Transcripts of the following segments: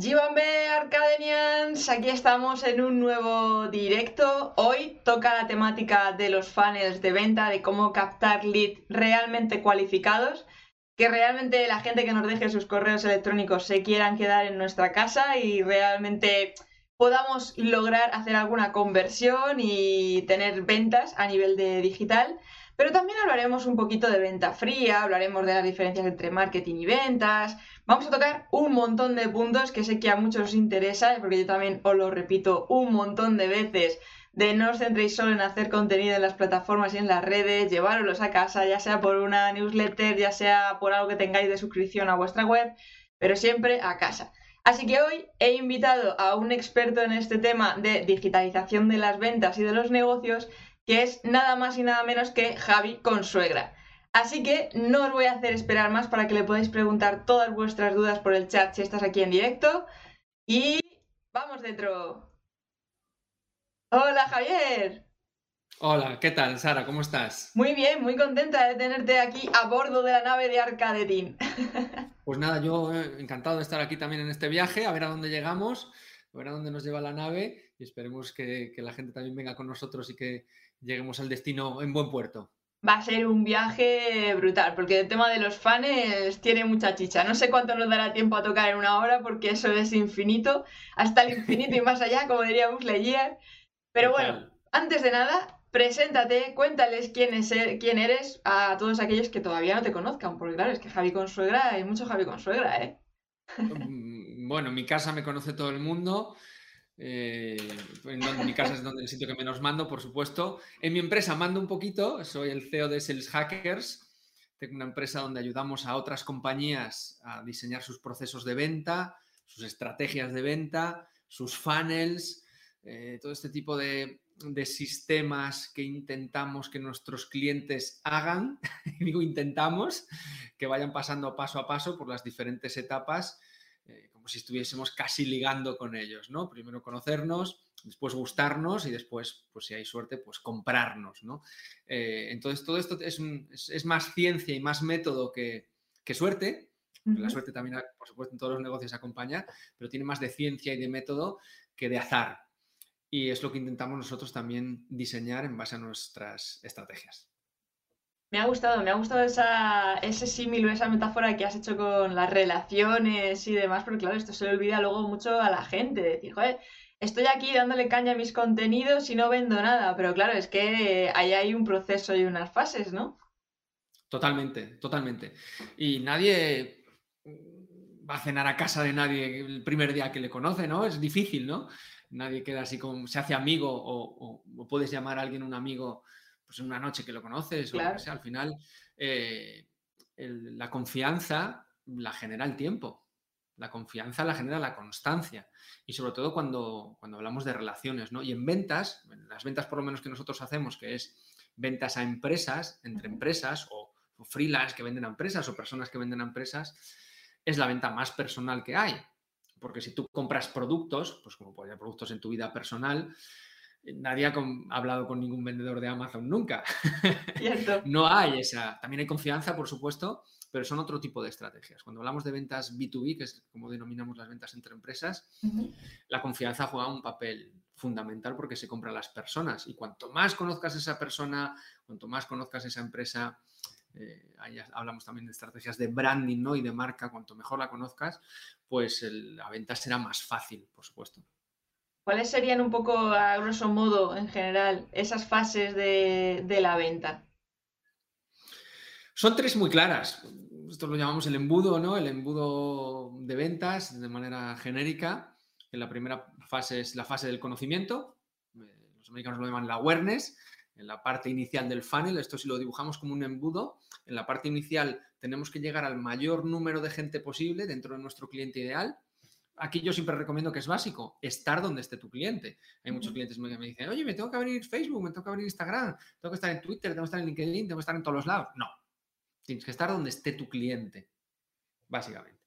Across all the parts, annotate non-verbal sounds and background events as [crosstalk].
Gibambe Arcadenians, aquí estamos en un nuevo directo. Hoy toca la temática de los funnels de venta, de cómo captar leads realmente cualificados, que realmente la gente que nos deje sus correos electrónicos se quieran quedar en nuestra casa y realmente podamos lograr hacer alguna conversión y tener ventas a nivel de digital. Pero también hablaremos un poquito de venta fría, hablaremos de las diferencias entre marketing y ventas. Vamos a tocar un montón de puntos que sé que a muchos os interesa, porque yo también os lo repito un montón de veces, de no os centréis solo en hacer contenido en las plataformas y en las redes, llevároslos a casa, ya sea por una newsletter, ya sea por algo que tengáis de suscripción a vuestra web, pero siempre a casa. Así que hoy he invitado a un experto en este tema de digitalización de las ventas y de los negocios que es nada más y nada menos que Javi Consuegra. Así que no os voy a hacer esperar más para que le podáis preguntar todas vuestras dudas por el chat si estás aquí en directo. Y vamos dentro. Hola Javier. Hola, ¿qué tal, Sara? ¿Cómo estás? Muy bien, muy contenta de tenerte aquí a bordo de la nave de Arcadedin. [laughs] Pues nada, yo eh, encantado de estar aquí también en este viaje, a ver a dónde llegamos, a ver a dónde nos lleva la nave y esperemos que la gente también venga con nosotros y que, lleguemos al destino en buen puerto. Va a ser un viaje brutal, porque el tema de los fans tiene mucha chicha. No sé cuánto nos dará tiempo a tocar en una hora, porque eso es infinito, hasta el infinito y más allá, como diríamos Leyer. Pero bueno, antes de nada, preséntate, cuéntales quién, es, quién eres a todos aquellos que todavía no te conozcan, porque claro, es que Javi Consuegra, hay mucho Javi Consuegra, ¿eh? Mm, bueno, en mi casa me conoce todo el mundo. Eh, en, mi casa es donde el sitio que menos mando, por supuesto. En mi empresa mando un poquito, soy el CEO de Sales Hackers. Tengo una empresa donde ayudamos a otras compañías a diseñar sus procesos de venta, sus estrategias de venta, sus funnels, eh, todo este tipo de, de, sistemas que intentamos que nuestros clientes hagan, [laughs] digo intentamos, que vayan pasando paso a paso por las diferentes etapas como si estuviésemos casi ligando con ellos, ¿no? Primero conocernos, después gustarnos y después, pues si hay suerte, pues comprarnos, ¿no? Eh, entonces, todo esto es, más ciencia y más método que, suerte. La suerte también, por supuesto, en todos los negocios acompaña, pero tiene más de ciencia y de método que de azar. Y es lo que intentamos nosotros también diseñar en base a nuestras estrategias. Me ha gustado, me ha gustado esa, ese símil o esa metáfora que has hecho con las relaciones y demás, porque claro, esto se le olvida luego mucho a la gente, decir, joder, estoy aquí dándole caña a mis contenidos y no vendo nada, pero claro, es que ahí hay un proceso y unas fases, ¿no? Totalmente, totalmente. Y nadie va a cenar a casa de nadie el primer día que le conoce, ¿no? Es difícil, ¿no? Nadie queda así como, se hace amigo o, o puedes llamar a alguien un amigo pues en una noche que lo conoces o que sea, al final eh, la confianza la genera el tiempo. La confianza la genera la constancia. Y sobre todo cuando, cuando hablamos de relaciones, ¿no? Y en ventas, en las ventas por lo menos que nosotros hacemos, que es ventas a empresas, entre empresas, o, freelance que venden a empresas, o personas que venden a empresas, es la venta más personal que hay. Porque si tú compras productos, pues como puede haber productos en tu vida personal, nadie ha hablado con ningún vendedor de Amazon nunca. [laughs] no hay esa. También hay confianza, por supuesto, pero son otro tipo de estrategias. Cuando hablamos de ventas B2B, que es como denominamos las ventas entre empresas, la confianza juega un papel fundamental porque se compra a las personas. Y cuanto más conozcas a esa persona, cuanto más conozcas esa empresa, eh, ahí hablamos también de estrategias de branding ¿no? y de marca, cuanto mejor la conozcas, pues la venta será más fácil, por supuesto. ¿Cuáles serían un poco, a grosso modo, en general, esas fases de, la venta? Son tres muy claras. Esto lo llamamos el embudo, ¿no? El embudo de ventas de manera genérica. En la primera fase es la fase del conocimiento. Eh, los americanos lo llaman la awareness. En la parte inicial del funnel, esto si lo dibujamos como un embudo, en la parte inicial tenemos que llegar al mayor número de gente posible dentro de nuestro cliente ideal aquí yo siempre recomiendo que es básico, estar donde esté tu cliente. Hay muchos clientes que me dicen, oye, me tengo que abrir Facebook, me tengo que abrir Instagram, tengo que estar en Twitter, tengo que estar en LinkedIn, tengo que estar en todos los lados. No, tienes que estar donde esté tu cliente, básicamente.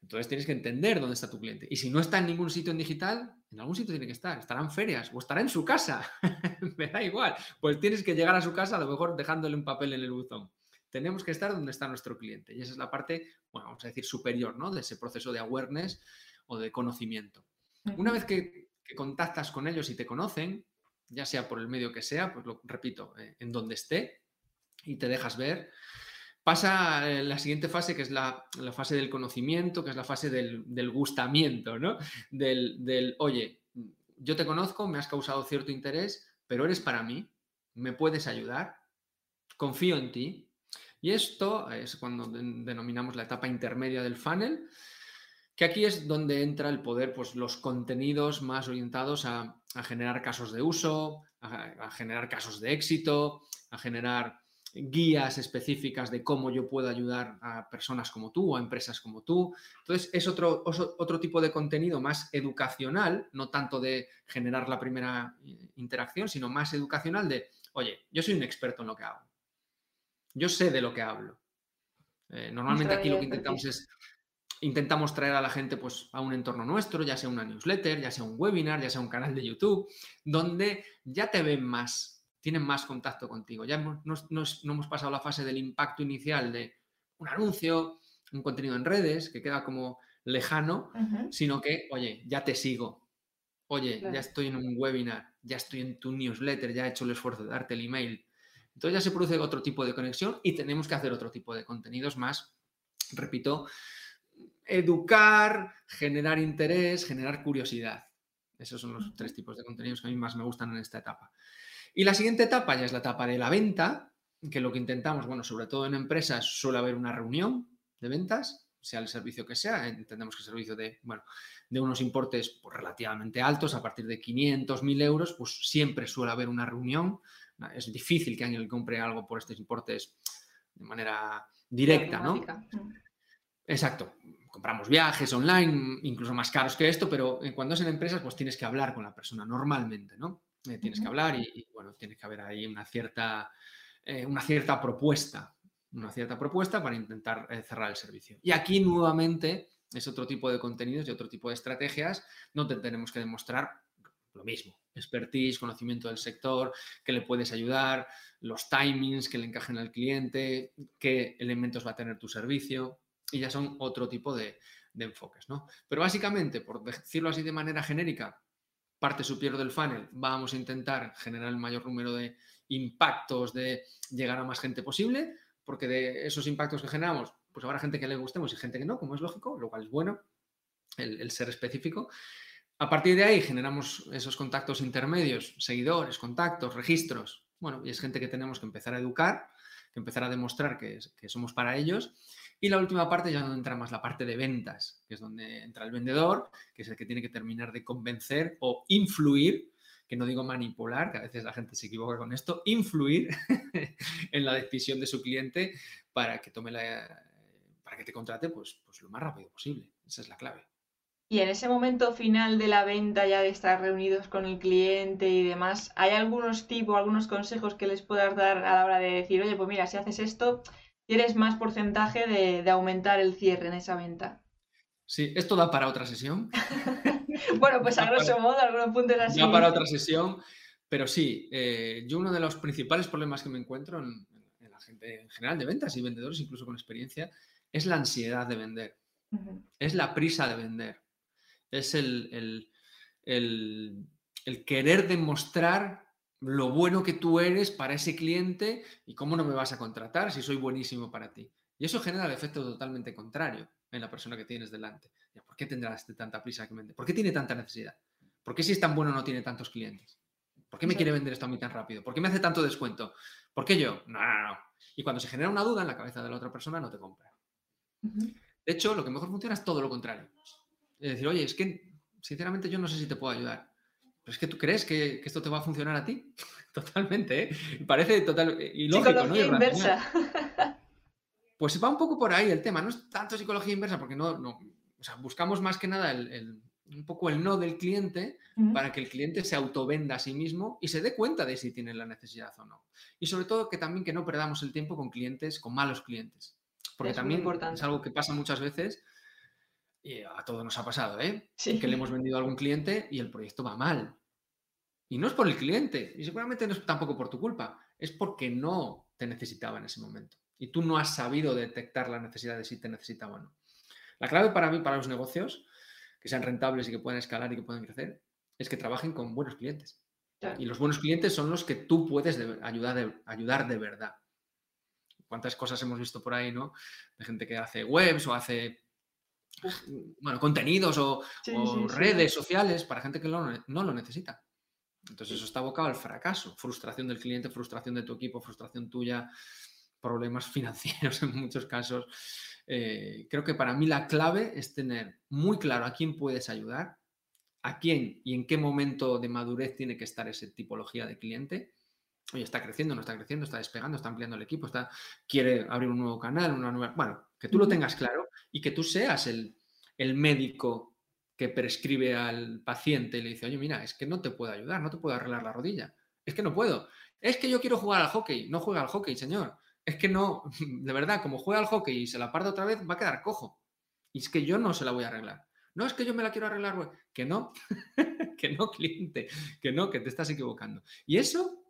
Entonces tienes que entender dónde está tu cliente. Y si no está en ningún sitio en digital, en algún sitio tiene que estar. Estará en ferias o estará en su casa. [laughs] me da igual. Pues tienes que llegar a su casa, a lo mejor dejándole un papel en el buzón tenemos que estar donde está nuestro cliente. Y esa es la parte, bueno, vamos a decir, superior, ¿no? De ese proceso de awareness o de conocimiento. Una vez que, contactas con ellos y te conocen, ya sea por el medio que sea, pues lo repito, eh, en donde esté, y te dejas ver, pasa eh, la siguiente fase, que es la, fase del conocimiento, que es la fase del, gustamiento, ¿no? Del, del, oye, yo te conozco, me has causado cierto interés, pero eres para mí, me puedes ayudar, confío en ti. Y esto es cuando denominamos la etapa intermedia del funnel, que aquí es donde entra el poder, pues los contenidos más orientados a, generar casos de uso, a, generar casos de éxito, a generar guías específicas de cómo yo puedo ayudar a personas como tú o a empresas como tú. Entonces, es otro, otro tipo de contenido más educacional, no tanto de generar la primera eh, interacción, sino más educacional de, oye, yo soy un experto en lo que hago. Yo sé de lo que hablo. Eh, normalmente aquí lo que intentamos es, intentamos traer a la gente pues, a un entorno nuestro, ya sea una newsletter, ya sea un webinar, ya sea un canal de YouTube, donde ya te ven más tienen más contacto contigo. Ya no, hemos pasado la fase del impacto inicial de un anuncio, un contenido en redes, que queda como lejano, sino que, oye, ya te sigo. Oye, ya estoy en un webinar, ya estoy en tu newsletter, ya he hecho el esfuerzo de darte el email. Entonces ya se produce otro tipo de conexión y tenemos que hacer otro tipo de contenidos más, repito, educar, generar interés, generar curiosidad. Esos son los tres tipos de contenidos que a mí más me gustan en esta etapa. Y la siguiente etapa ya es la etapa de la venta, que lo que intentamos, bueno, sobre todo en empresas suele haber una reunión de ventas, sea el servicio que sea, entendemos que el servicio de, bueno, de unos importes pues, relativamente altos, a partir de 500, 1000 euros, pues siempre suele haber una reunión. Es difícil que alguien compre algo por estos importes de manera directa, ¿no? Exacto. Compramos viajes online, incluso más caros que esto, pero cuando es en empresas, pues tienes que hablar con la persona normalmente, ¿no? Eh, tienes que hablar y, bueno, tiene que haber ahí una cierta, eh, una cierta propuesta, una cierta propuesta para intentar eh, cerrar el servicio. Y aquí nuevamente es otro tipo de contenidos y otro tipo de estrategias donde tenemos que demostrar lo mismo, expertise, conocimiento del sector, que le puedes ayudar, los timings que le encajen al cliente, qué elementos va a tener tu servicio y ya son otro tipo de, enfoques, ¿no? Pero básicamente, por decirlo así de manera genérica, parte superior del funnel vamos a intentar generar el mayor número de impactos, de llegar a más gente posible, porque de esos impactos que generamos, pues habrá gente que le gustemos y gente que no, como es lógico, lo cual es bueno, el, ser específico. A partir de ahí generamos esos contactos intermedios, seguidores, contactos, registros. Bueno, y es gente que tenemos que empezar a educar, que empezar a demostrar que, que somos para ellos y la última parte ya donde entra más la parte de ventas, que es donde entra el vendedor, que es el que tiene que terminar de convencer o influir, que no digo manipular, que a veces la gente se equivoca con esto, influir [laughs] en la decisión de su cliente para que tome la para que te contrate pues, pues lo más rápido posible. Esa es la clave. Y en ese momento final de la venta, ya de estar reunidos con el cliente y demás, ¿hay algunos tipos, algunos consejos que les puedas dar a la hora de decir, oye, pues mira, si haces esto, tienes más porcentaje de, aumentar el cierre en esa venta. Sí, esto da para otra sesión. [laughs] bueno, pues a grosso modo, algunos puntos así. Da para otra sesión, pero sí, eh, yo uno de los principales problemas que me encuentro en, la gente en general de ventas y vendedores, incluso con experiencia, es la ansiedad de vender. Es la prisa de vender. Es el, el querer demostrar lo bueno que tú eres para ese cliente y cómo no me vas a contratar si soy buenísimo para ti. Y eso genera el efecto totalmente contrario en la persona que tienes delante. ¿Por qué tendrá este tanta prisa que vende? ¿Por qué tiene tanta necesidad? ¿Por qué si es tan bueno no tiene tantos clientes? ¿Por qué me quiere vender esto a mí tan rápido? ¿Por qué me hace tanto descuento? ¿Por qué yo? No, no, no. Y cuando se genera una duda en la cabeza de la otra persona, no te compra. De hecho, lo que mejor funciona es todo lo contrario. Es decir, oye, es que sinceramente yo no sé si te puedo ayudar es que tú crees que, esto te va a funcionar a ti. [laughs] Totalmente, ¿eh? Parece total ilógico, ¿no? inversa. Pues va un poco por ahí el tema. No es tanto psicología inversa, porque no, no o sea, buscamos más que nada el, un poco el no del cliente para que el cliente se autovenda a sí mismo y se dé cuenta de si tiene la necesidad o no. Y sobre todo que también que no perdamos el tiempo con clientes, con malos clientes. Porque también es algo que pasa muchas veces y a todos nos ha pasado, ¿eh? Que le hemos vendido a algún cliente y el proyecto va mal. Y no es por el cliente, y seguramente no es tampoco por tu culpa, es porque no te necesitaba en ese momento. Y tú no has sabido detectar la necesidad de si te necesitaba o no. La clave para mí, para los negocios, que sean rentables y que puedan escalar y que puedan crecer, es que trabajen con buenos clientes. Y los buenos clientes son los que tú puedes ayudar, de, ayudar de verdad. ¿Cuántas cosas hemos visto por ahí, no? De gente que hace webs o hace bueno, contenidos o, redes sociales para gente que no lo necesita. Entonces eso está abocado al fracaso, frustración del cliente, frustración de tu equipo, frustración tuya, problemas [laughs] financieros en muchos casos. Eh, creo que para mí la clave es tener muy claro a quién puedes ayudar, a quién y en qué momento de madurez tiene que estar esa tipología de cliente. Oye, está creciendo, no está creciendo, está despegando, está ampliando el equipo, está, quiere abrir un nuevo canal, una nueva... Bueno, que tú lo tengas claro y que tú seas el, el médico que prescribe al paciente y le dice, oye, mira, es que no te puedo ayudar, no te puedo arreglar la rodilla, es que no puedo, es que yo quiero jugar al hockey, no juega al hockey, señor, es que no, [laughs] de verdad, como juega al hockey y se la parte otra vez, va a quedar cojo. Y es que yo no se la voy a arreglar. No es que yo me la quiero arreglar, que no, [laughs] que no, cliente, que no, que te estás equivocando. Y eso,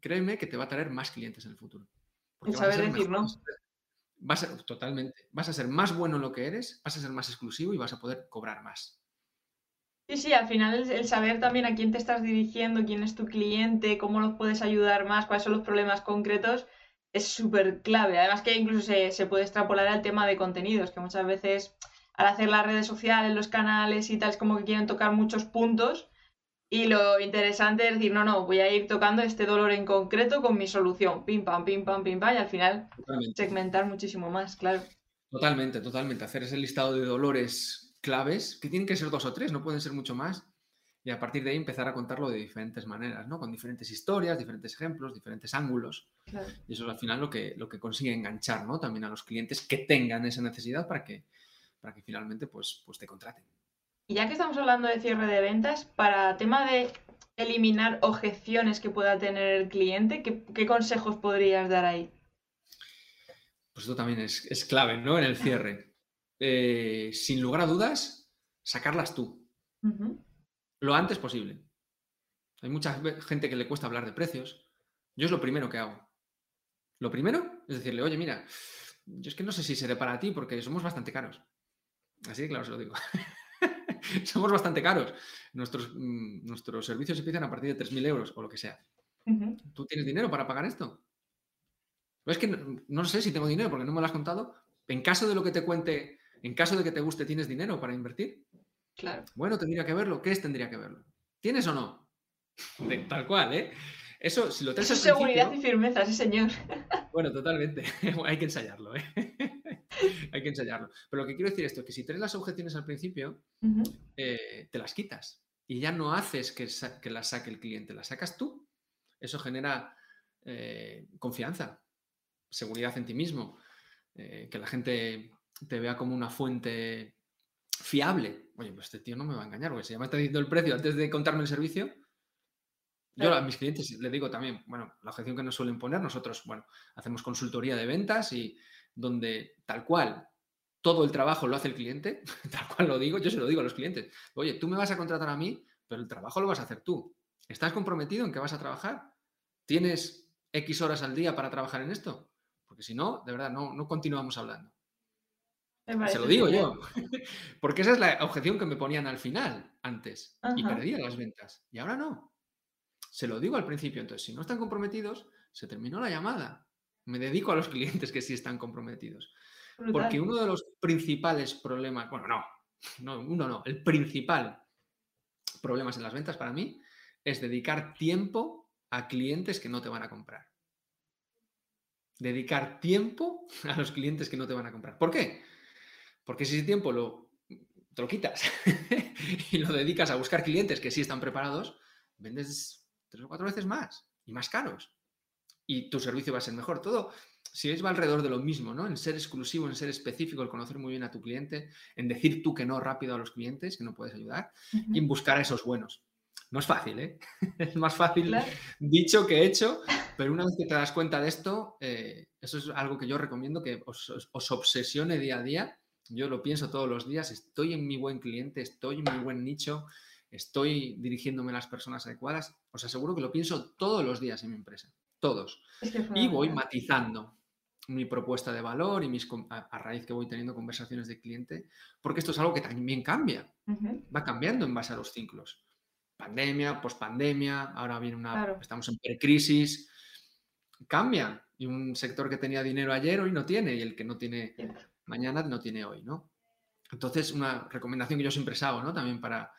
créeme que te va a traer más clientes en el futuro. Y saber decir no. Vas a, totalmente. Vas a ser más bueno en lo que eres, vas a ser más exclusivo y vas a poder cobrar más. Sí, sí, al final el, saber también a quién te estás dirigiendo, quién es tu cliente, cómo los puedes ayudar más, cuáles son los problemas concretos, es súper clave. Además que incluso se, puede extrapolar al tema de contenidos, que muchas veces al hacer las redes sociales, los canales y tal, es como que quieren tocar muchos puntos. Y lo interesante es decir, no, no, voy a ir tocando este dolor en concreto con mi solución. Pim, pam, pim, pam, pim, pam. Y al final segmentar muchísimo más, claro. Totalmente, totalmente. Hacer ese listado de dolores claves, que tienen que ser dos o tres, no pueden ser mucho más, y a partir de ahí empezar a contarlo de diferentes maneras, ¿no? Con diferentes historias, diferentes ejemplos, diferentes ángulos. Y eso es al final lo que, lo que consigue enganchar, ¿no? También a los clientes que tengan esa necesidad para que, para que finalmente pues, pues te contraten. Y ya que estamos hablando de cierre de ventas, para tema de eliminar objeciones que pueda tener el cliente, ¿qué, consejos podrías dar ahí? Pues esto también es, es clave, ¿no? En el cierre. Eh, sin lugar a dudas, sacarlas tú. Lo antes posible. Hay mucha gente que le cuesta hablar de precios. Yo es lo primero que hago. Lo primero es decirle, oye, mira, yo es que no sé si seré para ti porque somos bastante caros. Así de claro se lo digo. [laughs] somos bastante caros. Nuestros, mm, nuestros servicios empiezan a partir de 3.000 euros o lo que sea. ¿Tú tienes dinero para pagar esto? es que no, no, sé si tengo dinero porque no me lo has contado. En caso de lo que te cuente en caso de que te guste, ¿tienes dinero para invertir? Claro. Bueno, tendría que verlo. ¿Qué es tendría que verlo? ¿Tienes o no? tal cual, ¿eh? Eso, si lo tienes Eso es seguridad y firmeza, sí, señor. Bueno, totalmente. [laughs] Hay que ensayarlo, ¿eh? [laughs] Hay que ensayarlo. Pero lo que quiero decir es que si tienes las objeciones al principio, eh, te las quitas. Y ya no haces que, que las saque el cliente, las sacas tú. Eso genera eh, confianza, seguridad en ti mismo, eh, que la gente te vea como una fuente fiable. Oye, pues este tío no me va a engañar, porque si ya me está diciendo el precio antes de contarme el servicio. Yo a mis clientes les digo también, bueno, la objeción que nos suelen poner, nosotros, bueno, hacemos consultoría de ventas y donde tal cual todo el trabajo lo hace el cliente, [laughs] tal cual lo digo, yo se lo digo a los clientes. Oye, tú me vas a contratar a mí, pero el trabajo lo vas a hacer tú. ¿Estás comprometido en que vas a trabajar? ¿Tienes X horas al día para trabajar en esto? Porque si no, de verdad, no, no continuamos hablando. Se lo digo yo. [laughs] Porque esa es la objeción que me ponían al final, antes. Y perdía las ventas. Y ahora no. Se lo digo al principio. Entonces, si no están comprometidos, se terminó la llamada. Me dedico a los clientes que sí están comprometidos. Porque uno de los principales problemas, bueno, no, no, uno no, el principal problemas en las ventas para mí es dedicar tiempo a clientes que no te van a comprar. Dedicar tiempo a los clientes que no te van a comprar. ¿Por qué? Porque si ese tiempo lo, te lo quitas [laughs] y lo dedicas a buscar clientes que sí están preparados, vendes tres o cuatro veces más y más caros. Y tu servicio va a ser mejor. Todo, si es va alrededor de lo mismo, ¿no? En ser exclusivo, en ser específico, en conocer muy bien a tu cliente, en decir tú que no rápido a los clientes, que no puedes ayudar, y en buscar a esos buenos. No es fácil, ¿eh? [laughs] es más fácil dicho que hecho, pero una vez que te das cuenta de esto, eh, eso es algo que yo recomiendo que os, os obsesione día a día yo lo pienso todos los días, estoy en mi buen cliente, estoy en mi buen nicho, estoy dirigiéndome a las personas adecuadas. Os aseguro que lo pienso todos los días en mi empresa, todos. y voy matizando. mi propuesta de valor y mis, a, raíz que voy teniendo conversaciones de cliente, porque esto es algo que también cambia, va cambiando en base a los ciclos. Pandemia, pospandemia, ahora viene una, estamos en precrisis, cambia. Y un sector que tenía dinero ayer hoy no tiene, y el que no tiene mañana no tiene hoy, ¿no? Entonces, una recomendación que yo siempre hago, ¿no? También para,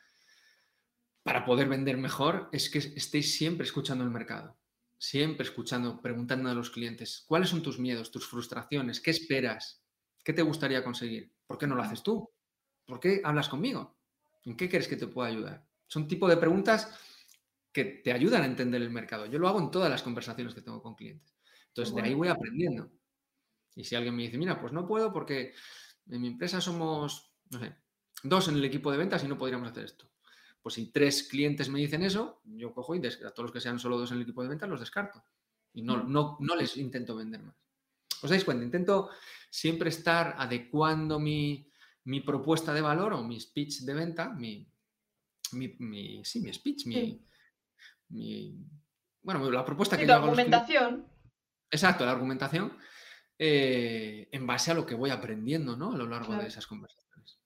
para poder vender mejor es que estéis siempre escuchando el mercado siempre escuchando, preguntando a los clientes, ¿cuáles son tus miedos, tus frustraciones? ¿Qué esperas? ¿Qué te gustaría conseguir? ¿Por qué no lo haces tú? ¿Por qué hablas conmigo? ¿En qué crees que te puedo ayudar? Son tipo de preguntas que te ayudan a entender el mercado. Yo lo hago en todas las conversaciones que tengo con clientes. Entonces, de ahí voy aprendiendo. Y si alguien me dice, mira, pues no puedo porque en mi empresa somos, no sé, dos en el equipo de ventas y no podríamos hacer esto. Pues si tres clientes me dicen eso, yo cojo y a todos los que sean solo dos en el equipo de ventas los descarto. Y no, no, no les intento vender más. ¿Os dais cuenta? Intento siempre estar adecuando mi, propuesta de valor o mi speech de venta, mi, mi, sí, mi speech, mi, bueno, la propuesta que yo hago. argumentación. Exacto, la argumentación eh, en base a lo que voy aprendiendo ¿no? a lo largo de esas conversaciones.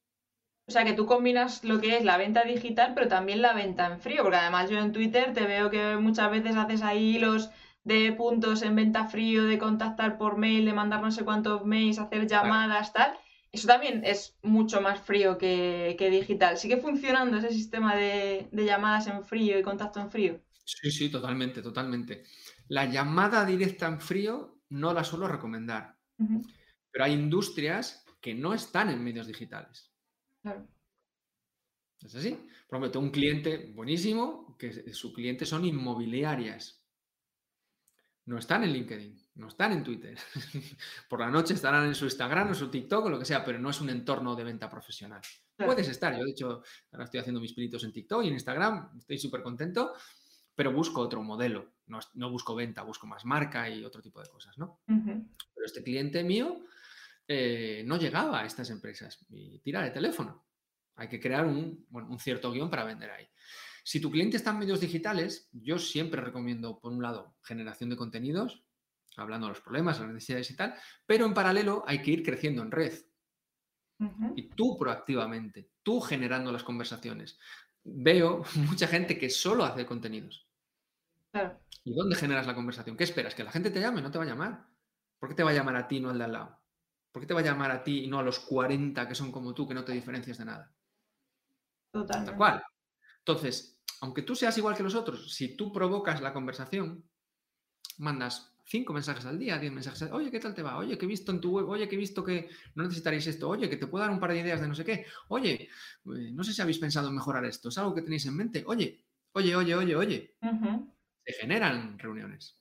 O sea, que tú combinas lo que es la venta digital, pero también la venta en frío, porque además yo en Twitter te veo que muchas veces haces ahí los de puntos en venta frío, de contactar por mail, de mandar no sé cuántos mails, hacer llamadas, tal. Eso también es mucho más frío que, digital. ¿Sigue funcionando ese sistema de, llamadas en frío y contacto en frío? Sí, sí, totalmente, totalmente. La llamada directa en frío no la suelo recomendar, pero hay industrias que no están en medios digitales. ¿Es así? Por ejemplo, tengo un cliente buenísimo que su cliente son inmobiliarias. No están en LinkedIn, no están en Twitter. [laughs] Por la noche estarán en su Instagram o su TikTok o lo que sea, pero no es un entorno de venta profesional. Puedes estar, yo de hecho ahora estoy haciendo mis pinitos en TikTok y en Instagram, estoy súper contento, pero busco otro modelo. No, busco venta, busco más marca y otro tipo de cosas, ¿no? Pero este cliente mío eh, no llegaba a estas empresas y tira de teléfono. Hay que crear un, cierto guion para vender ahí. Si tu cliente está en medios digitales, yo siempre recomiendo, por un lado, generación de contenidos, hablando de los problemas, las necesidades y tal, pero en paralelo hay que ir creciendo en red. Y tú proactivamente, tú generando las conversaciones. Veo [laughs] mucha gente que solo hace contenidos. ¿Y dónde generas la conversación? ¿Qué esperas? ¿Que la gente te llame? No te va a llamar. ¿Por qué te va a llamar a ti, no al de al lado? ¿Por qué te va a llamar a ti y no a los 40 que son como tú, que no te diferencias de nada? Totalmente. Tal cual. Entonces, aunque tú seas igual que los otros, si tú provocas la conversación, mandas cinco mensajes al día, diez mensajes al día, oye, ¿qué tal te va? Oye, que he visto en tu web, oye, que he visto que no necesitaréis esto, oye, que te puedo dar un par de ideas de no sé qué, oye, eh, no sé si habéis pensado en mejorar esto, es algo que tenéis en mente, oye, oye, oye, oye, oye. Se generan reuniones.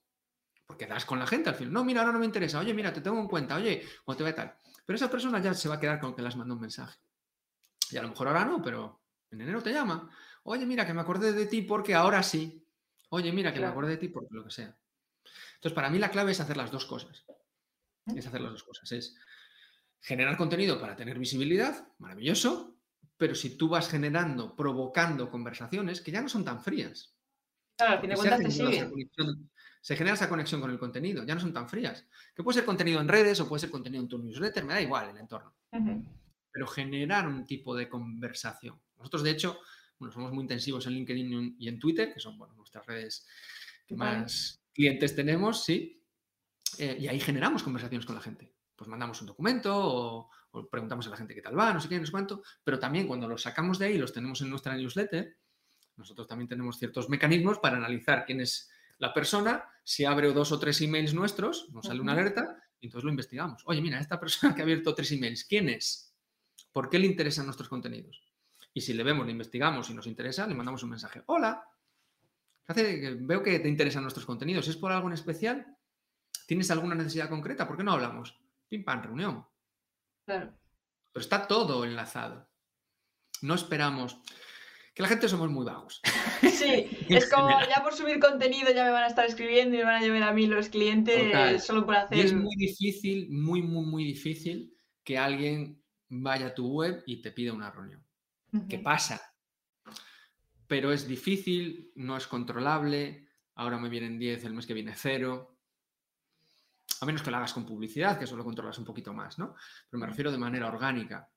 Porque das con la gente al final. No, mira, ahora no me interesa. Oye, mira, te tengo en cuenta. Oye, ¿cómo te va tal? Pero esa persona ya se va a quedar con que las manda un mensaje. Y a lo mejor ahora no, pero en enero te llama. Oye, mira, que me acordé de ti porque ahora sí. Oye, mira, que me acordé de ti porque lo que sea. Entonces, para mí la clave es hacer las dos cosas. Es hacer las dos cosas. Es generar contenido para tener visibilidad, maravilloso, pero si tú vas generando, provocando conversaciones que ya no son tan frías. Claro, al fin de cuentas te se genera esa conexión con el contenido, ya no son tan frías. Que puede ser contenido en redes o puede ser contenido en tu newsletter, me da igual el entorno. Pero generar un tipo de conversación. Nosotros, de hecho, bueno, somos muy intensivos en LinkedIn y en Twitter, que son bueno, nuestras redes que más clientes tenemos, sí. Eh, y ahí generamos conversaciones con la gente. Pues mandamos un documento o, o, preguntamos a la gente qué tal va, no sé qué, no sé cuánto. Pero también cuando los sacamos de ahí y los tenemos en nuestra newsletter, nosotros también tenemos ciertos mecanismos para analizar quién es la persona, si abre dos o tres emails nuestros, nos sale una alerta y entonces lo investigamos. Oye, mira, esta persona que ha abierto tres emails, ¿quién es? ¿Por qué le interesan nuestros contenidos? Y si le vemos, le investigamos y nos interesa, le mandamos un mensaje. Hola, veo que te interesan nuestros contenidos. ¿Es por algo en especial? ¿Tienes alguna necesidad concreta? ¿Por qué no hablamos? Pim, pam, reunión. Claro. Pero está todo enlazado. No esperamos que la gente somos muy vagos. [laughs] Sí, es [laughs] como ya por subir contenido ya me van a estar escribiendo y me van a llevar a mí los clientes solo por hacer. Y es muy difícil, muy, muy, muy difícil que alguien vaya a tu web y te pida una reunión. ¿Qué pasa? Pero es difícil, no es controlable. Ahora me vienen 10, el mes que viene cero. a menos que lo hagas con publicidad, que eso lo controlas un poquito más, ¿no? Pero me refiero de manera orgánica.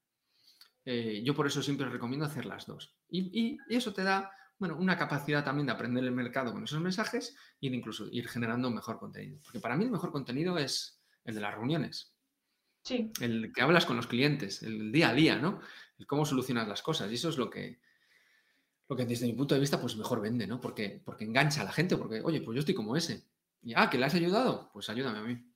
Eh, yo por eso siempre recomiendo hacer las dos. Y, eso te da, bueno, una capacidad también de aprender el mercado con esos mensajes y de incluso ir generando mejor contenido. Porque para mí el mejor contenido es el de las reuniones. Sí. El que hablas con los clientes, el día a día, ¿no? El cómo solucionas las cosas. Y eso es lo que, lo que desde mi punto de vista, pues mejor vende, ¿no? Porque, porque engancha a la gente, porque, oye, pues yo estoy como ese. Y, ah, que le has ayudado, pues ayúdame a mí.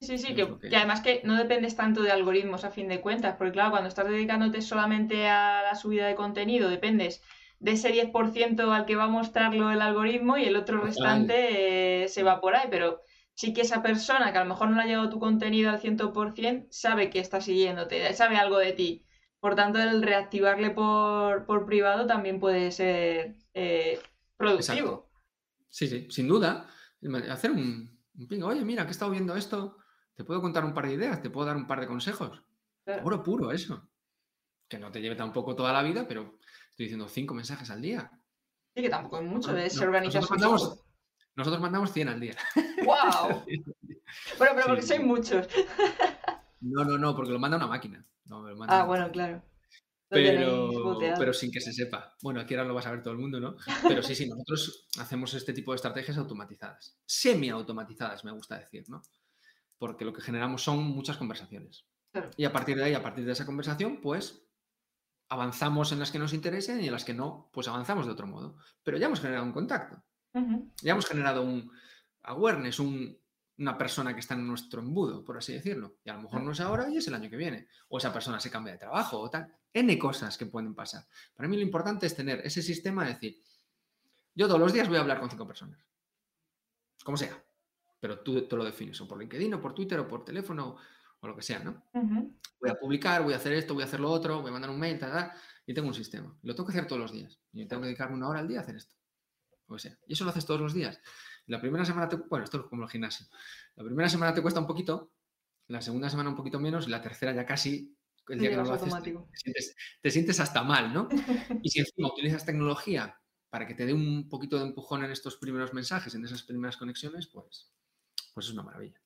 Sí, sí, que, además que no dependes tanto de algoritmos a fin de cuentas, porque claro, cuando estás dedicándote solamente a la subida de contenido, dependes de ese 10% al que va a mostrarlo el algoritmo y el otro restante eh, se va por ahí, pero sí que esa persona que a lo mejor no le ha llegado tu contenido al 100% sabe que está siguiéndote, sabe algo de ti. Por tanto, el reactivarle por, privado también puede ser eh, productivo. Sí, sí, sin duda. Hacer un, un oye, mira, que he estado viendo esto, te puedo contar un par de ideas, te puedo dar un par de consejos. Oro puro eso. Que no te lleve tampoco toda la vida, pero estoy diciendo cinco mensajes al día. Sí, que tampoco es mucho, de organiza nosotros mandamos, nosotros mandamos 100 al día. [laughs] ¡Wow! bueno, pero porque sois muchos. no, no, no, porque lo manda una máquina. ah, bueno, claro. Pero, pero, sin que se sepa. Bueno, aquí ahora lo va a saber todo el mundo, ¿no? Pero sí, sí, nosotros hacemos este tipo de estrategias automatizadas, semi-automatizadas, me gusta decir, ¿no? Porque lo que generamos son muchas conversaciones. Y a partir de ahí, a partir de esa conversación, pues avanzamos en las que nos interesen y en las que no, pues avanzamos de otro modo. Pero ya hemos generado un contacto. Ya hemos generado un awareness, una persona que está en nuestro embudo, por así decirlo. Y a lo mejor no es ahora y es el año que viene. O esa persona se cambia de trabajo o tal. N cosas que pueden pasar. Para mí lo importante es tener ese sistema de decir, yo todos los días voy a hablar con cinco personas. Como sea pero tú, te lo defines o por LinkedIn o por Twitter o por teléfono o lo que sea, ¿no? Voy a publicar, voy a hacer esto, voy a hacer lo otro, voy a mandar un mail, tal, tal, y tengo un sistema. Lo tengo que hacer todos los días. Y tengo que dedicarme una hora al día a hacer esto. O sea, y eso lo haces todos los días. La primera semana te, bueno, esto es como el gimnasio. La primera semana te cuesta un poquito, la segunda semana un poquito menos, y la tercera ya casi el día que no lo haces, te sientes, te sientes, hasta mal, ¿no? [laughs] y si encima utilizas tecnología para que te dé un poquito de empujón en estos primeros mensajes, en esas primeras conexiones, pues pues es una maravilla.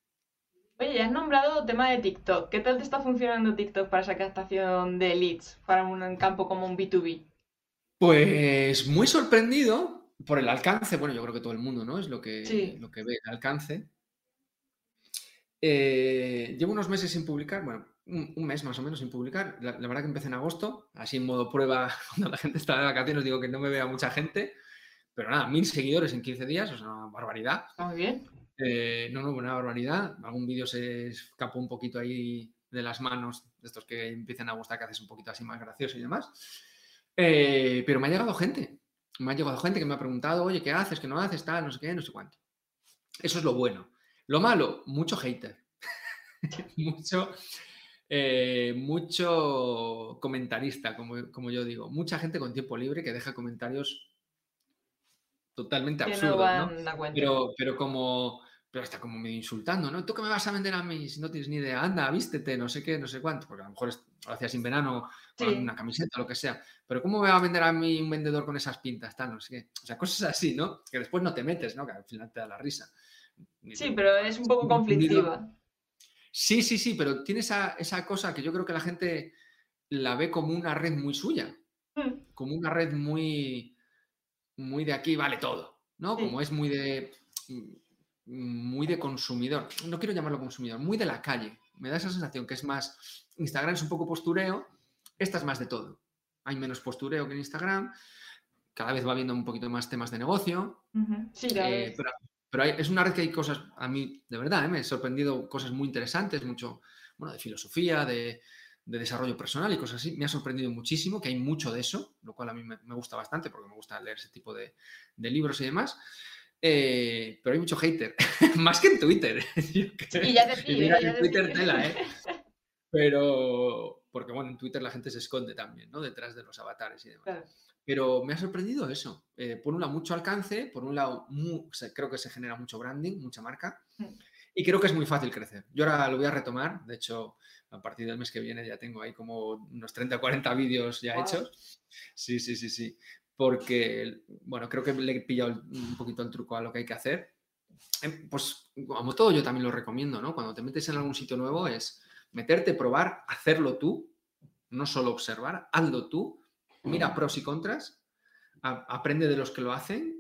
Oye, ya has nombrado tema de TikTok. ¿Qué tal te está funcionando TikTok para esa captación de leads para un campo como un B2B? Pues muy sorprendido por el alcance. Bueno, yo creo que todo el mundo, ¿no? Es lo que, lo que ve, el alcance. Eh, llevo unos meses sin publicar, bueno, un, mes más o menos sin publicar. La, verdad que empecé en agosto, así en modo prueba, [laughs] cuando la gente está de vacaciones, digo que no me vea mucha gente. Pero nada, mil seguidores en 15 días, o sea, una barbaridad. Muy bien. Eh, no, no, una barbaridad. Algún vídeo se escapó un poquito ahí de las manos, de estos que empiezan a gustar, que haces un poquito así más gracioso y demás. Eh, pero me ha llegado gente. Me ha llegado gente que me ha preguntado, oye, ¿qué haces? ¿Qué no haces? Tal, no sé qué, no sé cuánto. Eso es lo bueno. Lo malo, mucho hater. [laughs] mucho, eh, mucho comentarista, como, como, yo digo. Mucha gente con tiempo libre que deja comentarios totalmente absurdos, ¿no? Pero, pero como pero está como medio insultando, ¿no? ¿Tú qué me vas a vender a mí si no tienes ni idea? Anda, vístete, no sé qué, no sé cuánto, porque a lo mejor lo hacías sin verano, con una camiseta, lo que sea. Pero ¿cómo me va a vender a mí un vendedor con esas pintas, tal, no sé qué? O sea, cosas así, ¿no? Que después no te metes, ¿no? Que al final te da la risa. Sí, pero es un poco conflictiva. Sí, sí, sí, pero tiene esa, cosa que yo creo que la gente la ve como una red muy suya, mm. como una red muy, muy de aquí vale todo, ¿no? Como es muy de muy de consumidor, no quiero llamarlo consumidor, muy de la calle. Me da esa sensación que es más, Instagram es un poco postureo, esta es más de todo. Hay menos postureo que en Instagram, cada vez va habiendo un poquito más temas de negocio. Sí, eh, pero, es una red que hay cosas, a mí de verdad, eh, me he sorprendido cosas muy interesantes, mucho, bueno, de filosofía, de, desarrollo personal y cosas así. Me ha sorprendido muchísimo que hay mucho de eso, lo cual a mí me, gusta bastante porque me gusta leer ese tipo de, de libros y demás. Eh, pero hay mucho hater, [laughs] más que en Twitter. [laughs] y ya te pido, en Twitter tela, ¿eh? Pero, porque bueno, en Twitter la gente se esconde también, ¿no? Detrás de los avatares y demás. Pero me ha sorprendido eso. Eh, por un lado, mucho alcance, por un lado, creo que se genera mucho branding, mucha marca. Mm. Y creo que es muy fácil crecer. Yo ahora lo voy a retomar. De hecho, a partir del mes que viene ya tengo ahí como unos 30 o 40 vídeos ya hechos. Sí, sí, sí, sí porque, bueno, creo que le he pillado un poquito el truco a lo que hay que hacer em, pues como todo yo también lo recomiendo, ¿no? Cuando te metes en algún sitio nuevo es meterte, probar, hacerlo tú, no solo observar, hazlo tú, mira pros y contras, aprende de los que lo hacen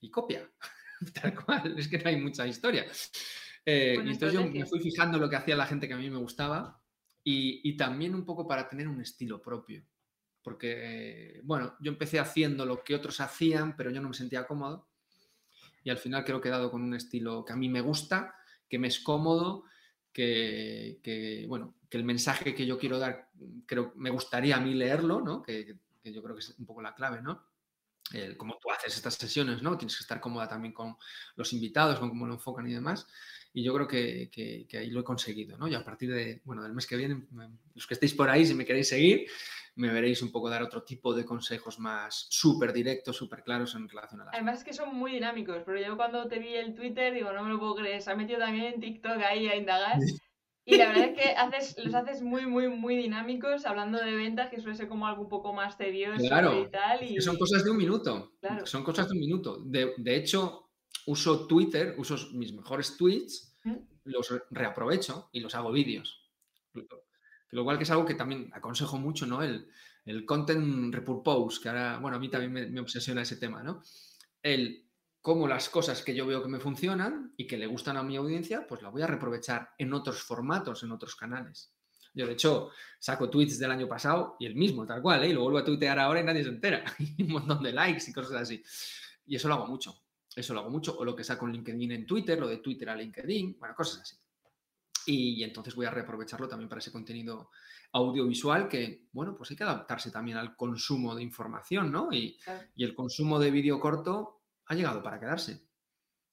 y copia. [laughs] Tal cual, es que no hay mucha historia. Eh, entonces yo me fui fijando lo que hacía la gente que a mí me gustaba y, también un poco para tener un estilo propio. Porque, bueno, yo empecé haciendo lo que otros hacían, pero yo no me sentía cómodo. Y al final creo que he dado con un estilo que a mí me gusta, que me es cómodo, que, bueno, que el mensaje que yo quiero dar, creo me gustaría a mí leerlo, ¿no? Que, yo creo que es un poco la clave, ¿no? el, cómo tú haces estas sesiones, ¿no? Tienes que estar cómoda también con los invitados, con cómo lo enfocan y demás. Y yo creo que, que, ahí lo he conseguido, ¿no? Y a partir de, bueno, del mes que viene, los que estéis por ahí, si me queréis seguir, me veréis un poco dar otro tipo de consejos más súper directos, súper claros en relación a las Además es que son muy dinámicos, pero yo cuando te vi el Twitter digo, no me lo puedo creer, se ha metido también en TikTok ahí a indagar. Y la verdad es que haces, los haces muy, muy, muy dinámicos, hablando de ventas, que suele ser como algo un poco más tedioso y tal. Y... son cosas de un minuto. Son cosas de un minuto. De, hecho, uso Twitter, uso mis mejores tweets, ¿Mm? los reaprovecho y los hago vídeos. Lo cual que es algo que también aconsejo mucho, ¿no? El, el content repurpose, que ahora, bueno, a mí también me, obsesiona ese tema, ¿no? El cómo las cosas que yo veo que me funcionan y que le gustan a mi audiencia, pues la voy a reaprovechar en otros formatos, en otros canales. Yo, de hecho, saco tweets del año pasado y el mismo, tal cual, ¿eh? y lo vuelvo a tuitear ahora y nadie se entera. [laughs] Y un montón de likes y cosas así. Y eso lo hago mucho. Eso lo hago mucho. O lo que saco en LinkedIn en Twitter, lo de Twitter a LinkedIn, bueno, cosas así. Y, entonces voy a reaprovecharlo también para ese contenido audiovisual que, bueno, pues hay que adaptarse también al consumo de información, ¿no? Y, y el consumo de vídeo corto, ha llegado para quedarse.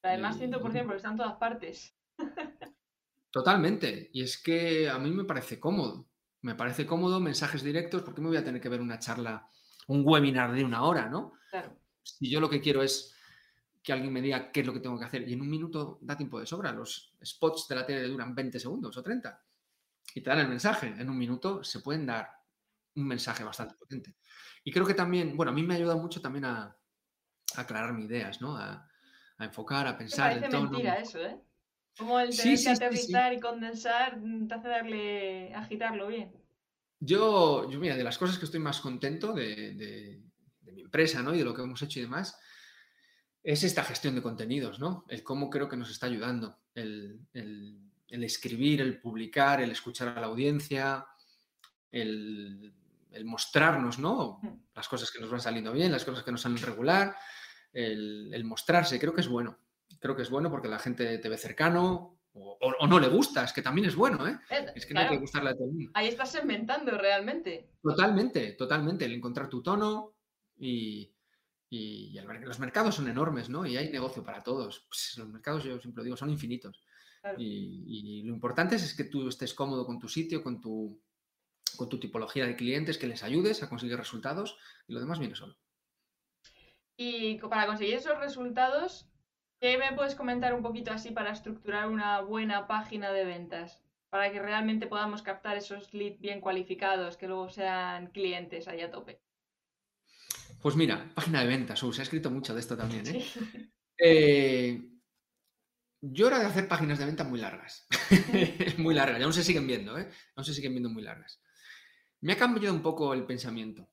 Además, 100% porque está en todas partes. Totalmente. Y es que a mí me parece cómodo. Me parece cómodo, mensajes directos, porque me voy a tener que ver una charla, un webinar de una hora, ¿no? Claro. Si yo lo que quiero es que alguien me diga qué es lo que tengo que hacer y en un minuto da tiempo de sobra. Los spots de la tele duran 20 segundos o 30 y te dan el mensaje. En un minuto se pueden dar un mensaje bastante potente. Y creo que también, bueno, a mí me ayuda mucho también a, aclarar mis ideas, ¿no? A, enfocar, a pensar. Me parece mentira eso, ¿eh? Como el tener que aterrizar y condensar te hace darle, agitarlo bien. Yo, yo, mira, de las cosas que estoy más contento de, mi empresa, ¿no? Y de lo que hemos hecho y demás, es esta gestión de contenidos, ¿no? El cómo creo que nos está ayudando. El, el escribir, el publicar, el escuchar a la audiencia, el, mostrarnos, ¿no? Mm. Las cosas que nos van saliendo bien, las cosas que nos salen regular el, mostrarse, creo que es bueno. Creo que es bueno porque la gente te ve cercano o, no le gusta, es que también es bueno, ¿eh? eh es que no hay que gustarle a todo el mundo. Ahí estás inventando realmente. Totalmente, totalmente. El encontrar tu tono y, los mercados son enormes, ¿no? Y hay negocio para todos. Pues los mercados, yo siempre lo digo, son infinitos. Y, lo importante es, que tú estés cómodo con tu sitio, con tu, con tu tipología de clientes, que les ayudes a conseguir resultados y lo demás viene solo. Y para conseguir esos resultados, ¿qué me puedes comentar un poquito así para estructurar una buena página de ventas? Para que realmente podamos captar esos leads bien cualificados, que luego sean clientes ahí a tope. Pues mira, página de ventas, uh, se ha escrito mucho de esto también. ¿eh? eh yo era de hacer páginas de venta muy largas. [laughs] muy largas, y aún se siguen viendo, ¿eh? Aún se siguen viendo muy largas. Me ha cambiado un poco el pensamiento.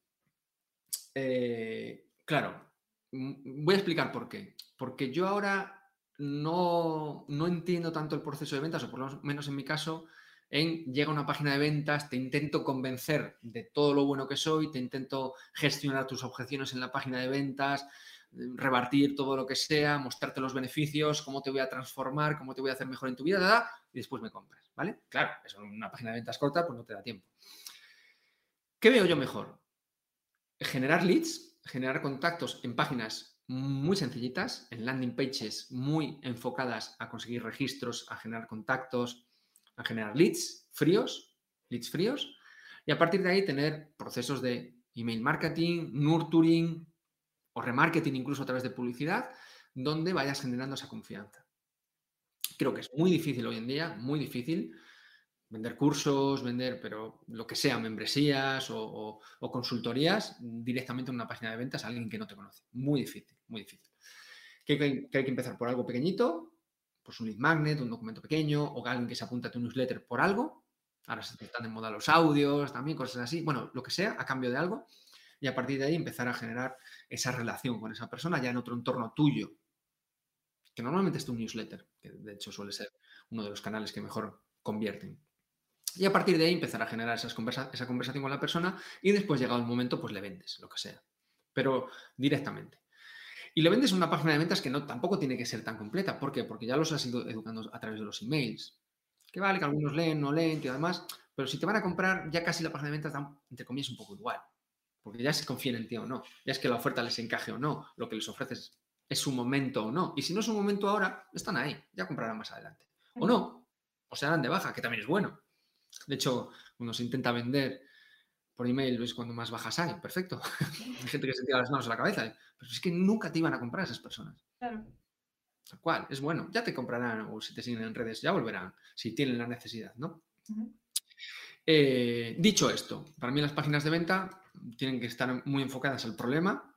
Eh, claro, voy a explicar por qué. Porque yo ahora no, entiendo tanto el proceso de ventas, o por lo menos en mi caso, en llega una página de ventas, te intento convencer de todo lo bueno que soy, te intento gestionar tus objeciones en la página de ventas, repartir todo lo que sea, mostrarte los beneficios, cómo te voy a transformar, cómo te voy a hacer mejor en tu vida, y después me compras, ¿vale? Claro, eso en una página de ventas corta, pues no te da tiempo. ¿Qué veo yo mejor? Generar leads generar contactos en páginas muy sencillitas, en landing pages muy enfocadas a conseguir registros, a generar contactos, a generar leads fríos, leads fríos, y a partir de ahí tener procesos de email marketing, nurturing o remarketing incluso a través de publicidad, donde vayas generando esa confianza. Creo que es muy difícil hoy en día, muy difícil, vender cursos, vender, pero lo que sea, membresías o, consultorías directamente en una página de ventas a alguien que no te conoce. Muy difícil, muy difícil. que, hay que empezar por algo pequeñito, pues un lead magnet, un documento pequeño, o alguien que se apunta a tu newsletter por algo. Ahora se están de moda los audios, también cosas así. Bueno, lo que sea, a cambio de algo. Y a partir de ahí empezar a generar esa relación con esa persona ya en otro entorno tuyo. Que normalmente es tu newsletter, que de hecho suele ser uno de los canales que mejor convierten. Y a partir de ahí empezar a generar esas esa conversación con la persona y después llegado el momento, pues le vendes, lo que sea. Pero directamente. Y le vendes una página de ventas que no, tampoco tiene que ser tan completa. ¿Por qué? Porque ya los has ido educando a través de los emails. Que vale, que algunos leen, no leen, y además, pero si te van a comprar, ya casi la página de ventas da, entre comillas, un poco igual. Porque ya se confían en ti o no. Ya es que la oferta les encaje o no. Lo que les ofreces es su momento o no. Y si no es un momento ahora, están ahí. Ya comprarán más adelante. O no. O se harán de baja, que también es bueno. De hecho, cuando se intenta vender por email es cuando más bajas hay, perfecto. [laughs] hay gente que se tira las manos a la cabeza, pero es que nunca te iban a comprar esas personas. Claro. Tal cual, es bueno. Ya te comprarán o si te siguen en redes, ya volverán, si tienen la necesidad, ¿no? Eh, dicho esto, para mí las páginas de venta tienen que estar muy enfocadas al problema,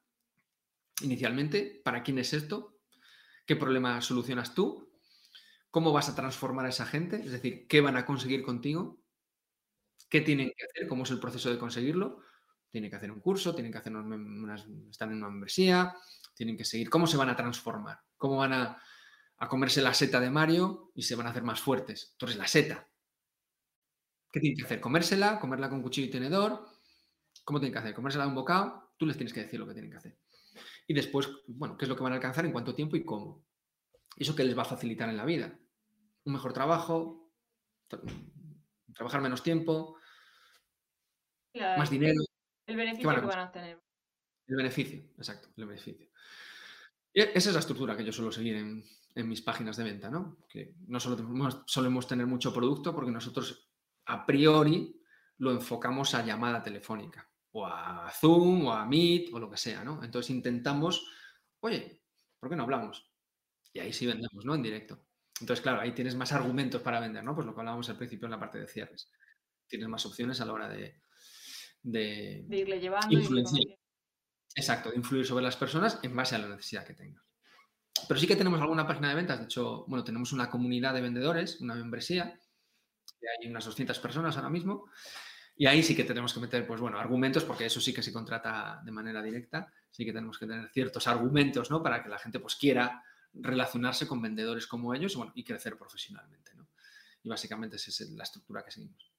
inicialmente, ¿para quién es esto? ¿Qué problema solucionas tú? ¿Cómo vas a transformar a esa gente? Es decir, ¿qué van a conseguir contigo? ¿Qué tienen que hacer? ¿Cómo es el proceso de conseguirlo? Tienen que hacer un curso, tienen que hacer unas, están en una membresía, tienen que seguir. ¿Cómo se van a transformar? ¿Cómo van a, comerse la seta de Mario y se van a hacer más fuertes? Tú eres la seta. ¿Qué tienen que hacer? ¿Comérsela? ¿Comerla con cuchillo y tenedor? ¿Cómo tienen que hacer? ¿Comérsela de un bocado? Tú les tienes que decir lo que tienen que hacer. Y después, bueno, ¿qué es lo que van a alcanzar? ¿En cuánto tiempo y cómo? ¿Eso qué les va a facilitar en la vida? Un mejor trabajo, trabajar menos tiempo, más dinero. El beneficio que van a tener. El beneficio, exacto, el beneficio. Y esa es la estructura que yo suelo seguir en, mis páginas de venta, ¿no? Que no solo solemos tener mucho producto porque nosotros a priori lo enfocamos a llamada telefónica o a Zoom o a Meet o lo que sea, ¿no? Entonces intentamos, oye, ¿por qué no hablamos? Y ahí sí vendemos, ¿no? En directo. Entonces, claro, ahí tienes más argumentos para vender, ¿no? Pues lo que hablábamos al principio en la parte de cierres. Tienes más opciones a la hora de, de, irle llevando. Exacto, de influir sobre las personas en base a la necesidad que tengas. Pero sí que tenemos alguna página de ventas. De hecho, bueno, tenemos una comunidad de vendedores, una membresía. Y hay unas 200 personas ahora mismo. Y ahí sí que tenemos que meter, pues bueno, argumentos, porque eso sí que se contrata de manera directa. Sí que tenemos que tener ciertos argumentos, ¿no? Para que la gente, pues, quiera relacionarse con vendedores como ellos y crecer profesionalmente. ¿no? Y básicamente esa es la estructura que seguimos.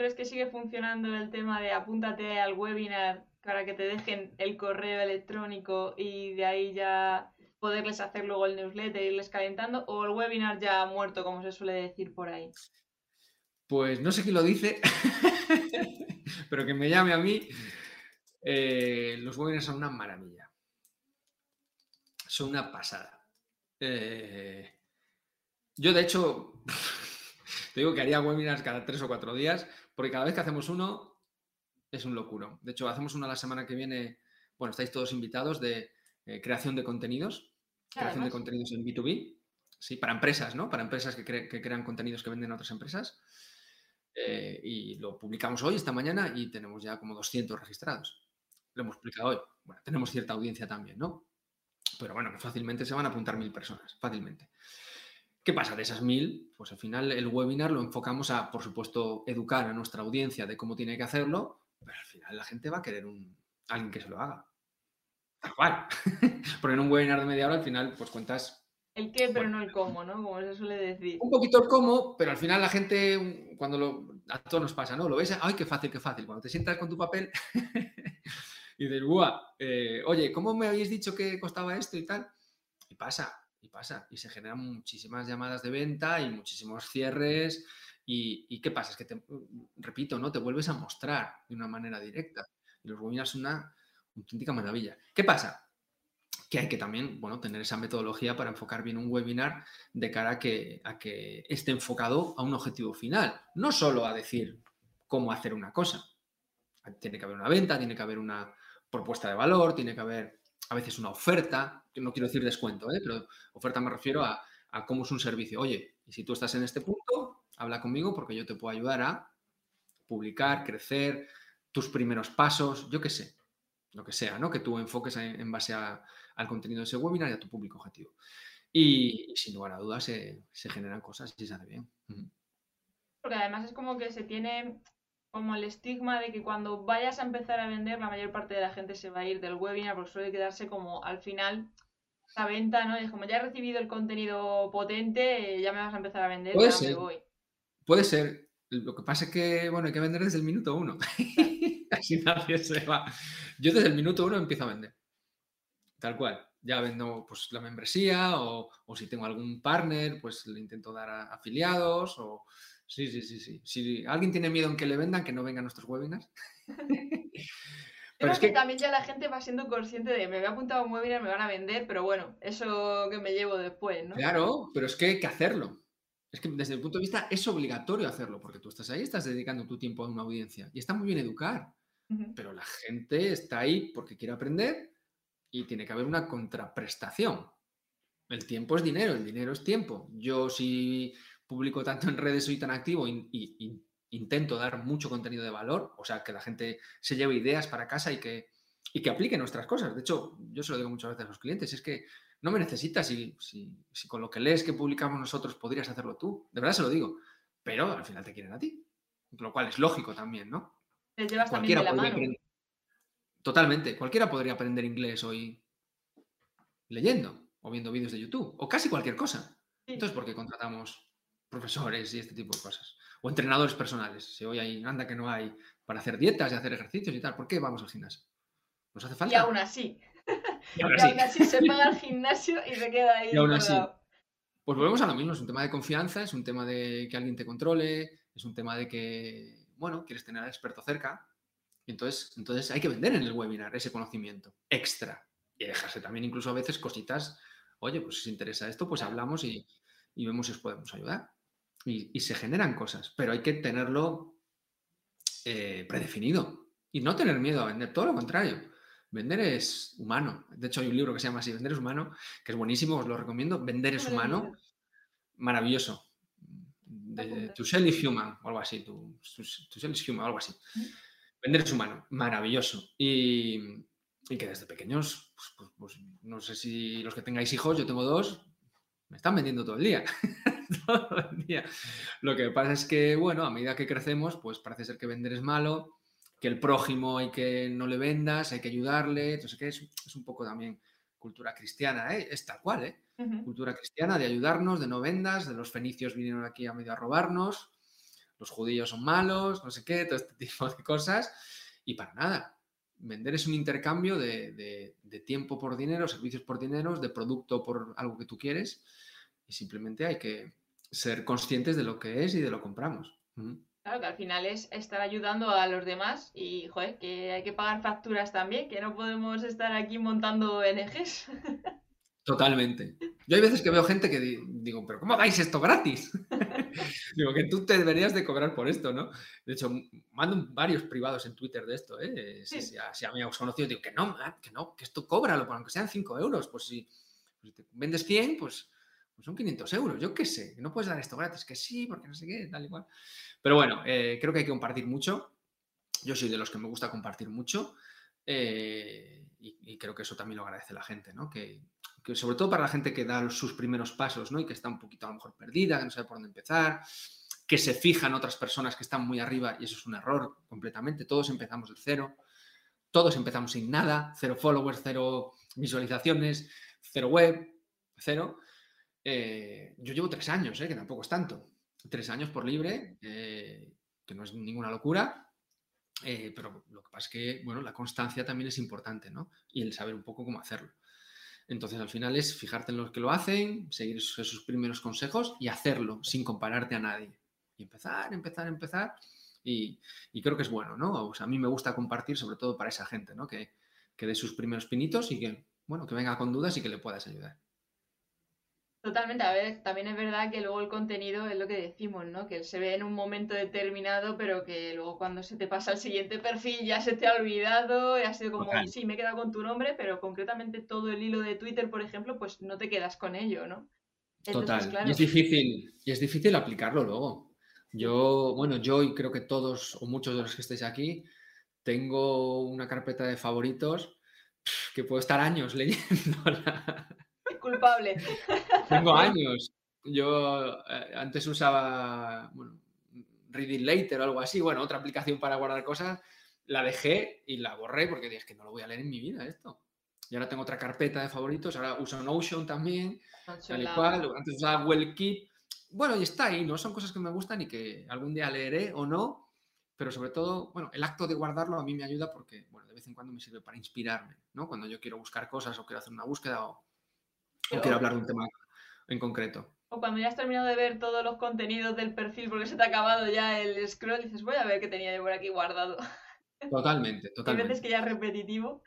¿Crees que sigue funcionando el tema de apúntate al webinar para que te dejen el correo electrónico y de ahí ya poderles hacer luego el newsletter, irles calentando? ¿O el webinar ya ha muerto, como se suele decir por ahí? Pues no sé quién lo dice, [laughs] pero que me llame a mí. Eh, los webinars son una maravilla. Son una pasada. Eh, yo, de hecho, [laughs] te digo que haría webinars cada tres o cuatro días, porque cada vez que hacemos uno es un locuro. De hecho, hacemos uno la semana que viene, bueno, estáis todos invitados de eh, creación de contenidos, creación de contenidos en B2B, sí, para empresas, ¿no? Para empresas que, crean contenidos que venden a otras empresas. Eh, y lo publicamos hoy, esta mañana, y tenemos ya como 200 registrados. Lo hemos publicado hoy. Bueno, tenemos cierta audiencia también, ¿no? pero bueno, fácilmente se van a apuntar mil personas, fácilmente. ¿Qué pasa? De esas mil, pues al final el webinar lo enfocamos a, por supuesto, educar a nuestra audiencia de cómo tiene que hacerlo, pero al final la gente va a querer un, alguien que se lo haga. Tal cual. [laughs] Porque en un webinar de media hora al final pues cuentas... El qué, pero no el cómo, ¿no? Como se suele decir. Un poquito el cómo, pero al final la gente, cuando lo, a todos nos pasa, ¿no? Lo ves, ay, qué fácil, qué fácil. Cuando te sientas con tu papel [laughs] y dices, ¡buah! Eh, oye, ¿cómo me habéis dicho que costaba esto y tal? Y pasa, y pasa. Y se generan muchísimas llamadas de venta y muchísimos cierres. ¿Y, qué pasa? Es que, te, repito, ¿no? Te vuelves a mostrar de una manera directa. Y los webinars son una auténtica maravilla. ¿Qué pasa? Que hay que también, bueno, tener esa metodología para enfocar bien un webinar de cara a que, a que esté enfocado a un objetivo final. No solo a decir cómo hacer una cosa. Tiene que haber una venta, tiene que haber una, propuesta de valor, tiene que haber a veces una oferta, que no quiero decir descuento, ¿eh? pero oferta me refiero a, cómo es un servicio. Oye, y si tú estás en este punto, habla conmigo porque yo te puedo ayudar a publicar, crecer, tus primeros pasos, yo qué sé. lo que sea, ¿no? Que tú enfoques en, base al contenido de ese webinar y a tu público objetivo. Y, sin lugar a dudas se, generan cosas y se hace bien. Porque además es como que se tiene como el estigma de que cuando vayas a empezar a vender, la mayor parte de la gente se va a ir del webinar porque suele quedarse como al final la venta, ¿no? es como ya he recibido el contenido potente, ya me vas a empezar a vender, Puede ya ser. me voy. Puede ser. Lo que pasa es que, bueno, hay que vender desde el minuto uno. [laughs] Así nadie se va. Yo desde el minuto uno empiezo a vender. Tal cual. Ya vendo pues la membresía o, si tengo algún partner, pues le intento dar a afiliados o... Sí, sí, sí, sí. Si alguien tiene miedo en que le vendan, que no venga a nuestros webinars. [laughs] [laughs] pero es que, también ya la gente va siendo consciente de me voy a apuntar a un webinar, me van a vender, pero bueno, eso que me llevo después, ¿no? Claro, pero es que hay que hacerlo. Es que desde el punto de vista es obligatorio hacerlo, porque tú estás ahí, estás dedicando tu tiempo a una audiencia y está muy bien educar, pero la gente está ahí porque quiere aprender y tiene que haber una contraprestación. El tiempo es dinero, el dinero es tiempo. Yo si publico tanto en redes, soy tan activo y, intento dar mucho contenido de valor, o sea, que la gente se lleve ideas para casa y que, y que aplique nuestras cosas. De hecho, yo se lo digo muchas veces a los clientes, es que no me necesitas si, si, con lo que lees que publicamos nosotros podrías hacerlo tú. De verdad se lo digo. Pero al final te quieren a ti. Lo cual es lógico también, ¿no? Te llevas Cualquiera también de la mano. Totalmente. Cualquiera podría aprender inglés hoy leyendo o viendo vídeos de YouTube o casi cualquier cosa. Entonces, ¿por qué contratamos profesores y este tipo de cosas? O entrenadores personales. Si hoy hay, anda que no hay para hacer dietas y hacer ejercicios y tal, ¿por qué vamos al gimnasio? ¿Nos hace falta? Y aún así. [laughs] Y aún, así. se paga el gimnasio y se queda ahí. [laughs] Y aún así. Pues volvemos a lo mismo, es un tema de confianza, es un tema de que alguien te controle, es un tema de que, bueno, quieres tener al experto cerca. Y entonces, entonces hay que vender en el webinar ese conocimiento extra y dejarse también incluso a veces cositas, oye, pues si os interesa esto, pues hablamos y, vemos si os podemos ayudar. Y, se generan cosas, pero hay que tenerlo eh, predefinido y no tener miedo a vender, todo lo contrario. Vender es humano. De hecho, hay un libro que se llama así, Vender es humano, que es buenísimo, os lo recomiendo. Vender es humano, maravilloso. to sell is human, o algo así. To, sell is human, algo así. Vender es humano, maravilloso. Y, que desde pequeños, pues, pues, pues, no sé si los que tengáis hijos, yo tengo dos, me están vendiendo todo el día. [laughs] todo el día. Lo que pasa es que, bueno, a medida que crecemos, pues parece ser que vender es malo que el prójimo hay que no le vendas, hay que ayudarle, entonces que es, un poco también cultura cristiana, ¿eh? es tal cual, ¿eh? cultura cristiana de ayudarnos, de no vendas, de los fenicios vinieron aquí a medio a robarnos, los judíos son malos, no sé qué, todo este [laughs] tipo de cosas, y para nada. Vender es un intercambio de, tiempo por dinero, servicios por dinero, de producto por algo que tú quieres, y simplemente hay que ser conscientes de lo que es y de lo compramos. Claro, que al final es estar ayudando a los demás y, joder, que hay que pagar facturas también, que no podemos estar aquí montando NGs. [laughs] Totalmente. Yo hay veces que veo gente que digo, pero ¿cómo dais esto gratis? [laughs] digo, que tú te deberías de cobrar por esto, ¿no? De hecho, mando varios privados en Twitter de esto, ¿eh? Si, si, a, si a mí os conocido, digo, que no, que no, que esto cóbralo, aunque sean 5 euros, pues si, pues si te vendes 100, pues pues son 500 euros, yo qué sé, no puedes dar esto gratis, que sí, porque no sé qué, tal y cual. Pero bueno, eh, creo que hay que compartir mucho. Yo soy de los que me gusta compartir mucho eh, y, creo que eso también lo agradece la gente, ¿no? Que, sobre todo para la gente que da sus primeros pasos, ¿no? Y que está un poquito a lo mejor perdida, que no sabe por dónde empezar, que se fijan otras personas que están muy arriba y eso es un error completamente. Todos empezamos de cero, todos empezamos sin nada, cero followers, cero visualizaciones, cero web, cero. Eh, yo llevo tres años, eh, que tampoco es tanto. Tres años por libre, eh, que no es ninguna locura, pero lo que pasa es que, bueno, la constancia también es importante, ¿no? Y el saber un poco cómo hacerlo. Entonces, al final es fijarte en los que lo hacen, seguir esos, primeros consejos y hacerlo sin compararte a nadie. Y empezar, empezar, empezar. Y, creo que es bueno, ¿no? a mí me gusta compartir, sobre todo para esa gente, ¿no? Que, que dé sus primeros pinitos y que, bueno, que venga con dudas y que le puedas ayudar. Totalmente, a ver, también es verdad que luego el contenido es lo que decimos, ¿no? Que se ve en un momento determinado, pero que luego cuando se te pasa al siguiente perfil ya se te ha olvidado, y ha sido como, sí, me he quedado con tu nombre, pero concretamente todo el hilo de Twitter, por ejemplo, pues no te quedas con ello, ¿no? Total, y es difícil, y es difícil aplicarlo luego. Yo, bueno, yo y creo que todos o muchos de los que estáis aquí tengo una carpeta de favoritos que puedo estar años [laughs] leyéndola. Culpable. Tengo [laughs] años. Yo eh, antes usaba bueno, Reading Later o algo así, bueno, otra aplicación para guardar cosas, la dejé y la borré porque dije que no lo voy a leer en mi vida esto. Y ahora tengo otra carpeta de favoritos, ahora uso Notion también, tal y cual, antes usaba Wellkeep. Bueno, y está ahí, ¿no? Son cosas que me gustan y que algún día leeré o no, pero sobre todo, bueno, el acto de guardarlo a mí me ayuda porque, bueno, de vez en cuando me sirve para inspirarme, ¿no? Cuando yo quiero buscar cosas o quiero hacer una búsqueda o, quiero hablar de un tema en concreto. O cuando ya has terminado de ver todos los contenidos del perfil porque se te ha acabado ya el scroll, dices, voy a ver qué tenía yo por aquí guardado. Totalmente, [laughs] totalmente. Hay veces que ya es repetitivo.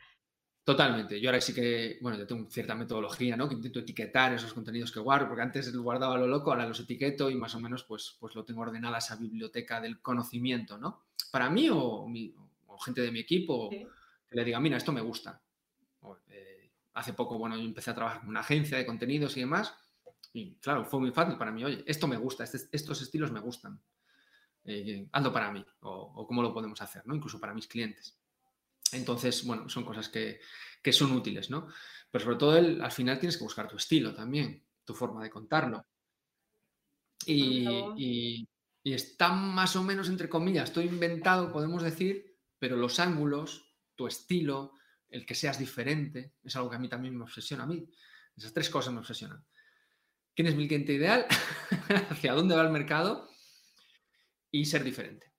Totalmente. Yo ahora sí que, bueno, yo tengo cierta metodología, ¿no? Que intento etiquetar esos contenidos que guardo, porque antes lo guardaba lo loco, ahora los etiqueto y más o menos pues, pues lo tengo ordenada esa biblioteca del conocimiento, ¿no? Para mí o, gente de mi equipo que le diga, mira, esto me gusta. Eh, hace poco, bueno, yo empecé a trabajar en una agencia de contenidos y demás y claro, fue muy fácil para mí, oye, esto me gusta, este, estos estilos me gustan. Eh, ando para mí o, o cómo lo podemos hacer, ¿no? Incluso para mis clientes. Entonces, bueno, son cosas que, son útiles, ¿no? Pero sobre todo al final tienes que buscar tu estilo también, tu forma de contarlo. Y, está más o menos, entre comillas, todo inventado, podemos decir, pero los ángulos, tu estilo, el que seas diferente, es algo que a mí también me obsesiona. A mí esas tres cosas me obsesionan. ¿Quién es mi cliente ideal? [laughs] ¿Hacia dónde va el mercado? Y ser diferente.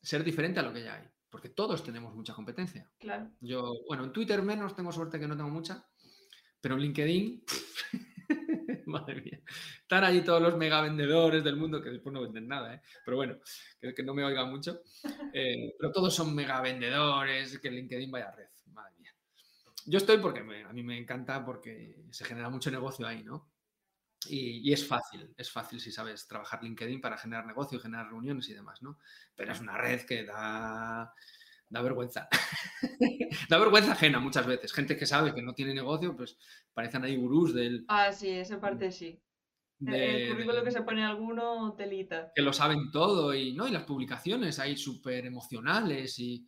Ser diferente a lo que ya hay porque todos tenemos mucha competencia. Claro. Yo, bueno, en Twitter menos, tengo suerte que no tengo mucha, pero en LinkedIn, [laughs] madre mía, están ahí todos los mega vendedores del mundo que después no venden nada, ¿eh? pero bueno, que, no me oiga mucho, eh, pero todos son mega vendedores, que LinkedIn vaya red. Yo estoy porque a mí me encanta porque se genera mucho negocio ahí, ¿no? Y, es fácil, es fácil si sabes trabajar LinkedIn para generar negocio, generar reuniones y demás, ¿no? Pero es una red que da, da vergüenza. [laughs] da vergüenza ajena muchas veces. Gente que sabe que no tiene negocio, pues parecen ahí gurús del... Ah, sí, esa parte sí. el currículo que se pone alguno, telita. Que lo saben todo y, ¿no? y las publicaciones ahí súper emocionales y,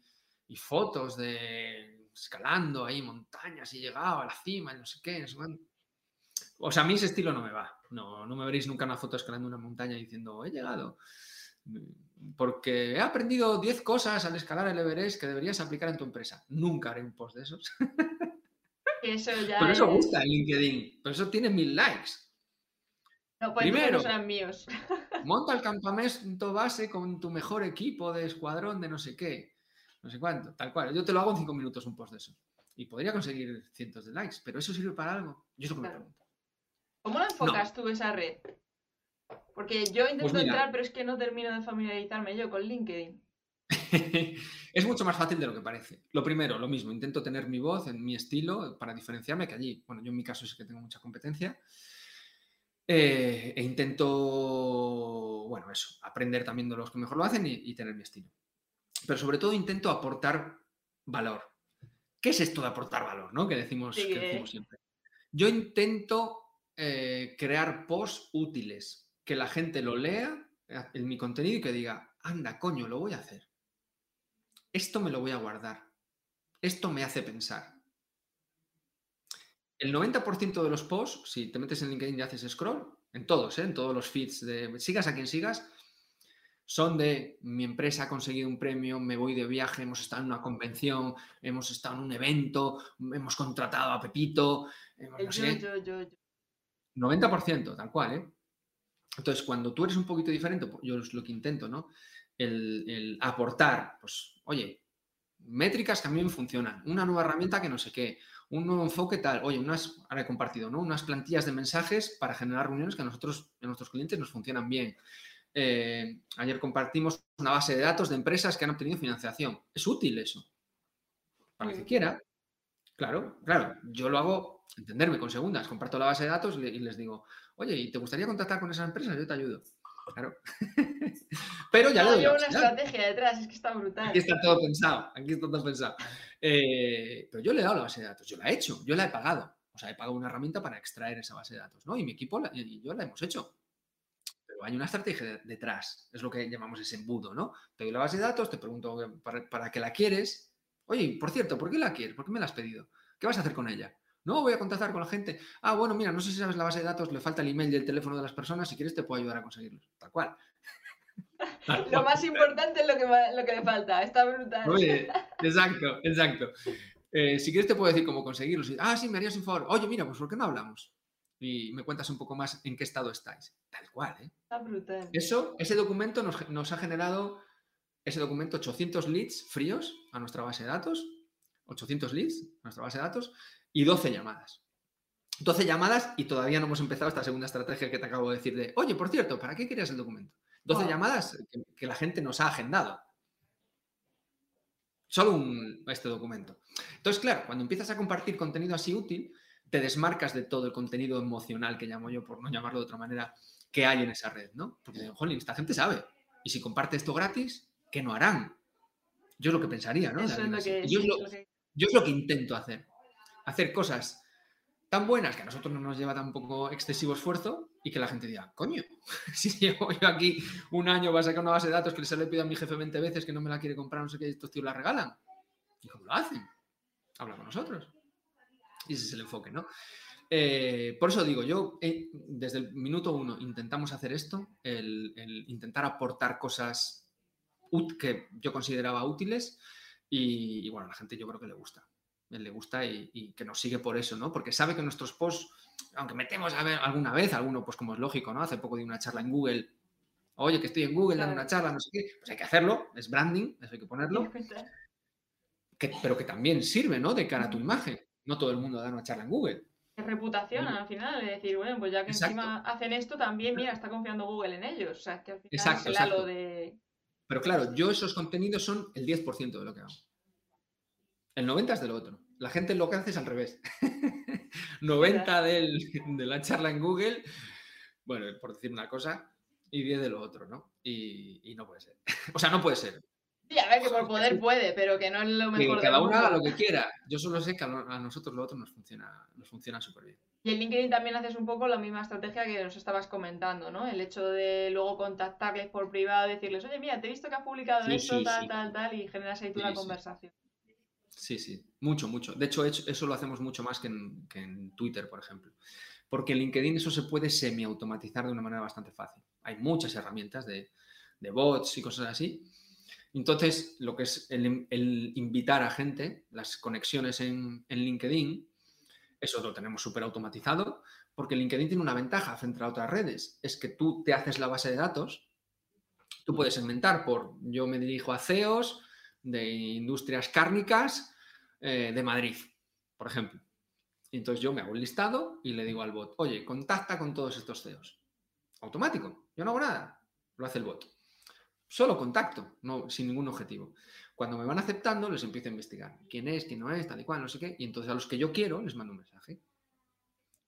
y, fotos de escalando ahí montañas y llegado a la cima y no sé qué, no sé o sea, a mí ese estilo no me va. No, no me veréis nunca una foto escalando una montaña diciendo, he llegado. Porque he aprendido 10 cosas al escalar el Everest que deberías aplicar en tu empresa. Nunca haré un post de esos. Eso ya Por eso gusta en LinkedIn. Por eso tiene mil likes. No, pues Primero, no serán míos. monta el campamento base con tu mejor equipo de escuadrón de no sé qué. No sé cuánto, tal cual. Yo te lo hago en 5 minutos un post de eso. Y podría conseguir cientos de likes, pero eso sirve para algo. Yo es lo que me pregunto. ¿Cómo la enfocas tú esa red? Porque yo intento pues entrar, pero es que no termino de familiarizarme yo con LinkedIn. [laughs] es mucho más fácil de lo que parece. Lo primero, lo mismo, intento tener mi voz en mi estilo para diferenciarme, que allí, bueno, yo en mi caso sí que tengo mucha competencia. Eh, e intento, bueno, eso, aprender también de los que mejor lo hacen y, tener mi estilo. Pero sobre todo intento aportar valor. ¿Qué es esto de aportar valor? ¿no? Que decimos, que decimos siempre. Yo intento eh, crear posts útiles, que la gente lo lea eh, en mi contenido y que diga, anda, coño, lo voy a hacer. Esto me lo voy a guardar. Esto me hace pensar. El 90% de los posts, si te metes en LinkedIn y haces scroll, en todos, ¿eh? en todos los feeds, de sigas a quien sigas, son de mi empresa ha conseguido un premio, me voy de viaje, hemos estado en una convención, hemos estado en un evento, hemos contratado a Pepito. Hemos, yo, yo, 90%, tal cual, ¿eh? Entonces, cuando tú eres un poquito diferente, pues, yo es lo que intento, ¿no? El, aportar, pues, oye, métricas que a mí me funcionan, una nueva herramienta que no sé qué, un nuevo enfoque tal, oye, unas, ahora he compartido, ¿no? Unas plantillas de mensajes para generar reuniones que a nosotros, a nuestros clientes nos funcionan bien. Eh, ayer compartimos una base de datos de empresas que han obtenido financiación. Es útil eso. Para que quiera. Claro, claro. Yo lo hago entenderme con segundas, comparto la base de datos y les digo, oye, ¿y te gustaría contactar con esa empresa? Yo te ayudo. Claro. [laughs] Pero ya lo Hay una estrategia detrás, es que está brutal. Aquí está todo pensado, aquí está todo pensado. Eh, pero yo le he dado la base de datos, yo la he hecho, yo la he pagado. O sea, he pagado una herramienta para extraer esa base de datos, ¿no? Y mi equipo y yo la hemos hecho. Pero hay una estrategia detrás, es lo que llamamos ese embudo, ¿no? Te doy la base de datos, te pregunto para, para qué la quieres, Oye, por cierto, ¿por qué la quieres? ¿Por qué me la has pedido? ¿Qué vas a hacer con ella? No, voy a contactar con la gente. Ah, bueno, mira, no sé si sabes la base de datos, le falta el email y el teléfono de las personas. Si quieres, te puedo ayudar a conseguirlos. Tal cual. [laughs] lo más importante es lo que, lo que le falta. Está brutal. Oye, [laughs] exacto, exacto. Eh, si quieres, te puedo decir cómo conseguirlos. Ah, sí, me harías un favor. Oye, mira, pues ¿por qué no hablamos? Y me cuentas un poco más en qué estado estáis. Tal cual, ¿eh? Está brutal. Eso, ese documento nos, nos ha generado, ese documento, 800 leads fríos a nuestra base de datos. 800 leads a nuestra base de datos y 12 llamadas. 12 llamadas y todavía no hemos empezado esta segunda estrategia que te acabo de decir de, oye, por cierto, ¿para qué querías el documento? 12 llamadas que, la gente nos ha agendado. Solo un, este documento. Entonces, claro, cuando empiezas a compartir contenido así útil, te desmarcas de todo el contenido emocional que llamo yo, por no llamarlo de otra manera, que hay en esa red, ¿no? Porque, jolín, esta gente sabe. Y si comparte esto gratis, ¿qué no harán? Yo es lo que pensaría, ¿no? yo, yo es lo que intento hacer hacer cosas tan buenas que a nosotros no nos lleva tampoco excesivo esfuerzo y que la gente diga, coño, [laughs] si llevo yo aquí un año va a sacar una base de datos que se le pido a mi jefe 20 veces que no me la quiere comprar, no sé qué, estos tíos la regalan. ¿Y cómo lo hacen? Habla con nosotros. Y ese es el enfoque, ¿no? Eh, por eso digo, yo eh, desde el minuto uno intentamos hacer esto, el, intentar aportar cosas que yo consideraba útiles y, y, bueno, a la gente yo creo que le gusta le gusta y, que nos sigue por eso, ¿no? Porque sabe que nuestros posts, aunque metemos a ver alguna vez, alguno, pues como es lógico, ¿no? Hace poco di una charla en Google, oye, que estoy en Google dando una charla, no sé qué, pues hay que hacerlo, es branding, eso hay que ponerlo, [laughs] pero que también sirve, ¿no? De cara a tu imagen. No todo el mundo da una charla en Google. Es reputación al final, es decir, bueno, pues ya que encima hacen esto, también, mira, está confiando Google en ellos. O sea, es que al final es de... Pero claro, yo esos contenidos son el 10% de lo que hago. El 90 es del otro. La gente lo que hace es al revés. [laughs] 90 de la charla en Google, bueno, por decir una cosa, y 10 de lo otro, ¿no? Y, no puede ser. [laughs] o sea, no puede ser. Sí, a ver, que por [laughs] poder puede, pero que no es lo mejor. Que cada uno haga lo que quiera. Yo solo sé que a nosotros lo otro nos funciona, nos funciona súper bien. Y en LinkedIn también haces un poco la misma estrategia que nos estabas comentando, ¿no? El hecho de luego contactarles por privado, decirles, oye, mira, te he visto que has publicado esto, tal, tal, tal, y generas ahí tú la conversación. Sí, sí, mucho, mucho. De hecho, eso lo hacemos mucho más que en, Twitter, por ejemplo. Porque en LinkedIn eso se puede semi-automatizar de una manera bastante fácil. Hay muchas herramientas de, bots y cosas así. Entonces, lo que es el, invitar a gente, las conexiones en, en LinkedIn, eso lo tenemos súper automatizado, porque LinkedIn tiene una ventaja frente a otras redes, es que tú te haces la base de datos, tú puedes segmentar por, yo me dirijo a CEOs, de industrias cárnicas eh, de Madrid, por ejemplo. entonces yo me hago un listado y le digo al bot, oye, contacta con todos estos CEOs. Automático, yo no hago nada, lo hace el bot. Solo contacto, no, sin ningún objetivo. Cuando me van aceptando, les empiezo a investigar quién es, quién no es, tal y cual, no sé qué. Y entonces a los que yo quiero les mando un mensaje.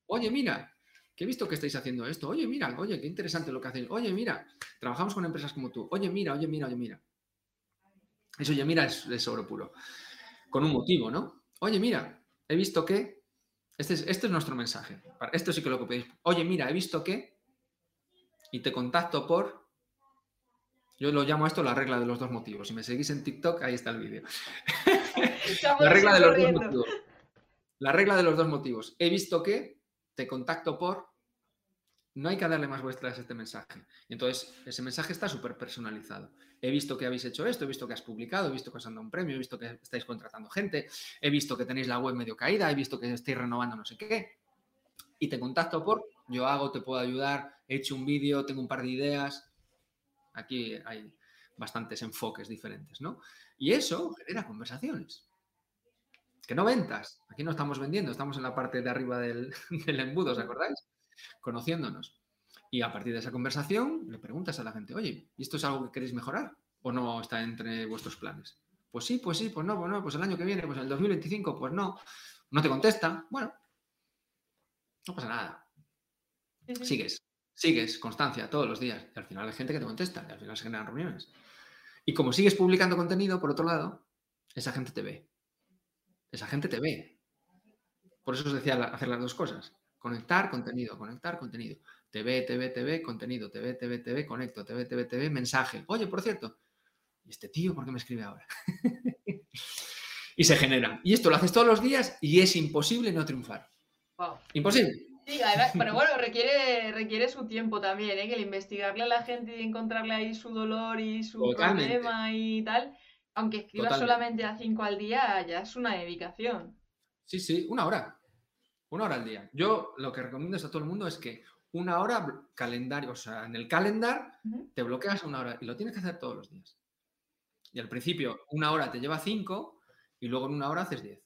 Oye, mira, que he visto que estáis haciendo esto. Oye, mira, oye, qué interesante lo que hacéis. Oye, mira, trabajamos con empresas como tú. Oye, mira, oye, mira, oye, mira. Eso ya mira es, es puro. Con un motivo, ¿no? Oye, mira, he visto que. Este es, este es nuestro mensaje. Esto sí que lo que pedís. Oye, mira, he visto que. Y te contacto por. Yo lo llamo esto la regla de los dos motivos. Si me seguís en TikTok, ahí está el vídeo. la regla de los dos motivos. La regla de los dos motivos. He visto que te contacto por no hay que darle más vuestras a este mensaje. Entonces, ese mensaje está súper personalizado. He visto que habéis hecho esto, he visto que has publicado, he visto que os han dado un premio, he visto que estáis contratando gente, he visto que tenéis la web medio caída, he visto que estáis renovando no sé qué. Y te contacto por, yo hago, te puedo ayudar, he hecho un vídeo, tengo un par de ideas. Aquí hay bastantes enfoques diferentes, ¿no? Y eso genera conversaciones. Que no ventas. Aquí no estamos vendiendo, estamos en la parte de arriba del, [laughs] del embudo, ¿os acordáis? conociéndonos. Y a partir de esa conversación le preguntas a la gente, oye, ¿y esto es algo que queréis mejorar? ¿O no está entre vuestros planes? Pues sí, pues sí, pues no, pues no, pues el año que viene, pues el 2025, pues no. No te contesta, bueno, no pasa nada. Sigues, sigues, constancia, todos los días. Y al final hay gente que te contesta, y al final se generan reuniones. Y como sigues publicando contenido, por otro lado, esa gente te ve. Esa gente te ve. Por eso os decía hacer las dos cosas. Conectar contenido, conectar contenido. TV, TV, TV, contenido. TV, TV, TV, conecto. TV, TV, TV, mensaje. Oye, por cierto, ¿y este tío por qué me escribe ahora? [laughs] Y se generan. Y esto lo haces todos los días y es imposible no triunfar. Imposible. Sí, pero bueno, requiere, requiere su tiempo también, ¿eh? que el investigarle a la gente y encontrarle ahí su dolor y su problema y tal, aunque escribas solamente a cinco al día, ya es una dedicación. Sí, sí, una hora. Una hora al día. Yo lo que recomiendo a todo el mundo es que una hora calendario, o sea, en el calendar te bloqueas una hora y lo tienes que hacer todos los días. Y al principio una hora te lleva cinco y luego en una hora haces diez.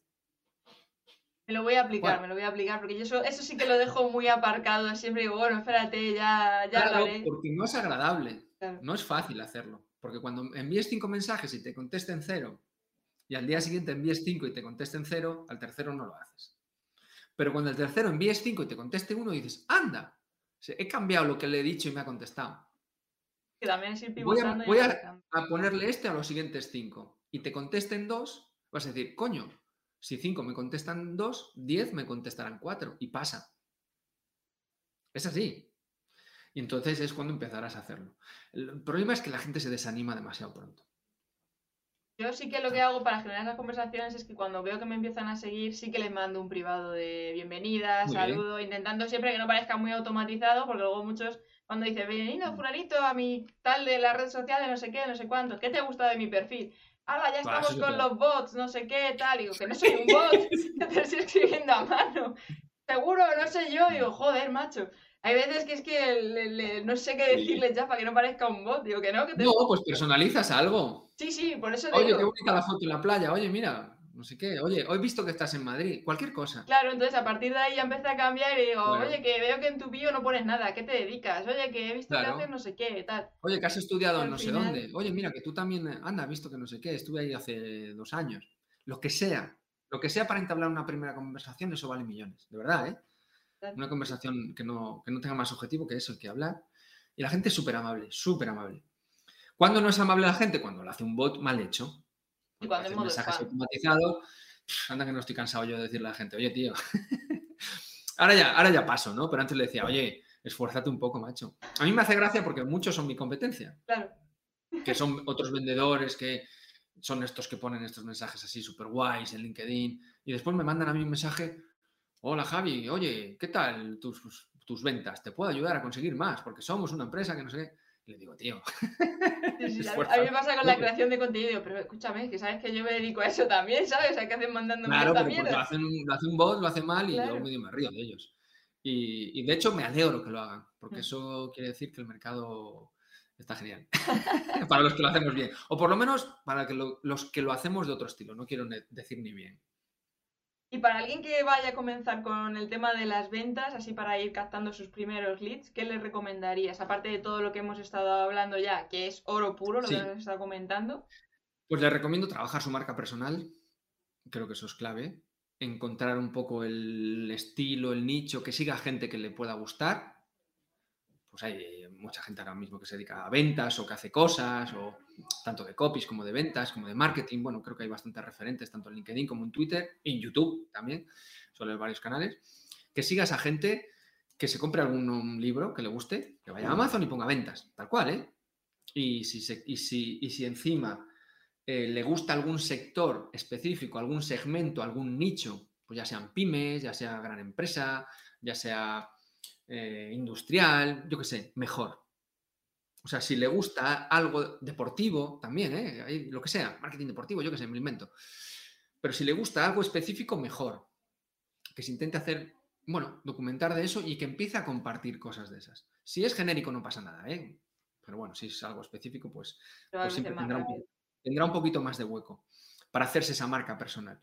Me lo voy a aplicar, me lo voy a aplicar, porque yo eso, eso sí que lo dejo muy aparcado. Siempre digo, bueno, espérate, ya, ya claro, Porque no es agradable, no es fácil hacerlo. Porque cuando envíes cinco mensajes y te contesten cero, y al día siguiente envíes cinco y te contesten cero, al tercero no lo haces. Pero cuando el tercero envíes cinco y te conteste uno, dices, anda, he cambiado lo que le he dicho y me ha contestado. también es ir voy, a, voy a, ponerle este a los siguientes cinco y te contesten dos, vas a decir, coño, si 5 me contestan 2, 10 me contestarán 4 y pasa. Es así. Y entonces es cuando empezarás a hacerlo. El problema es que la gente se desanima demasiado pronto. Yo sí que lo que hago para generar las conversaciones es que cuando veo que me empiezan a seguir, sí que les mando un privado de bienvenida, saludo, intentando siempre que no parezca muy automatizado, porque luego muchos cuando dicen, bienvenido, fulanito, a mi tal de la red social de no sé qué, no sé cuánto, ¿qué te gusta de mi perfil? ¡Hala, ya estamos con los bots! No sé qué, tal. Digo, que no [laughs] soy un bot, que [laughs] te estoy escribiendo a mano. Seguro, no sé yo. Digo, joder, macho. Hay veces que es que no sé qué decirle ya para que no parezca un bot. Digo, que no, que te... No, pues personalizas algo. Sí, sí, por eso Oye, qué bonita la foto en la playa. Oye, mira, no sé qué, oye, hoy he visto que estás en Madrid, cualquier cosa. Claro, entonces a partir de ahí ya empecé a cambiar y digo, oye, que veo que en tu bio no pones nada, ¿qué te dedicas? Oye, que he visto que haces no sé qué, tal. Oye, que has estudiado en no sé dónde. Oye, mira, que tú también, anda, has visto que no sé qué, estuve ahí hace dos años. Lo que sea, lo que sea para entablar una primera conversación, eso vale millones, de verdad, ¿eh? Una conversación que no, que no tenga más objetivo que eso, el que hablar. Y la gente es súper amable, súper amable. ¿Cuándo no es amable la gente? Cuando lo hace un bot mal hecho. Y cuando es mensajes automatizado, anda que no estoy cansado yo de decirle a la gente, oye, tío, [laughs] ahora, ya, ahora ya paso, ¿no? Pero antes le decía, oye, esfuérzate un poco, macho. A mí me hace gracia porque muchos son mi competencia. Claro. Que son otros vendedores que son estos que ponen estos mensajes así súper guays en LinkedIn y después me mandan a mí un mensaje, hola Javi, oye, ¿qué tal tus, tus ventas? ¿Te puedo ayudar a conseguir más? Porque somos una empresa que no sé qué. Y le digo, tío. [laughs] a mí me pasa con la creación de contenido, pero escúchame, que sabes que yo me dedico a eso también, ¿sabes? O sea, que hacen mandando Claro, pero lo, hacen, lo hace un bot, lo hace mal y yo medio me río de ellos. Y, de hecho me alegro que lo hagan, porque mm. eso quiere decir que el mercado está genial. [laughs] para los que lo hacemos bien. O por lo menos para que los que lo hacemos de otro estilo, no quiero decir ni bien. Y para alguien que vaya a comenzar con el tema de las ventas, así para ir captando sus primeros leads, ¿qué le recomendarías? Aparte de todo lo que hemos estado hablando ya, que es oro puro, lo que hemos estado comentando. Pues le recomiendo trabajar su marca personal, creo que eso es clave, encontrar un poco el estilo, el nicho, que siga gente que le pueda gustar pues hay mucha gente ahora mismo que se dedica a ventas o que hace cosas, o tanto de copies como de ventas, como de marketing. Bueno, creo que hay bastantes referentes, tanto en LinkedIn como en Twitter, en YouTube también, suele varios canales. Que siga a esa gente, que se compre algún libro que le guste, que vaya a Amazon y ponga ventas, tal cual, ¿eh? Y si, y si, y si encima eh, le gusta algún sector específico, algún segmento, algún nicho, pues ya sean pymes, ya sea gran empresa, ya sea eh, industrial, yo qué sé, mejor. O sea, si le gusta algo deportivo, también, ¿eh? lo que sea, marketing deportivo, yo qué sé, me lo invento. Pero si le gusta algo específico, mejor. Que se intente hacer, bueno, documentar de eso y que empiece a compartir cosas de esas. Si es genérico, no pasa nada, ¿eh? Pero bueno, si es algo específico, pues, pues siempre tendrá un, poquito más de hueco para hacerse esa marca personal.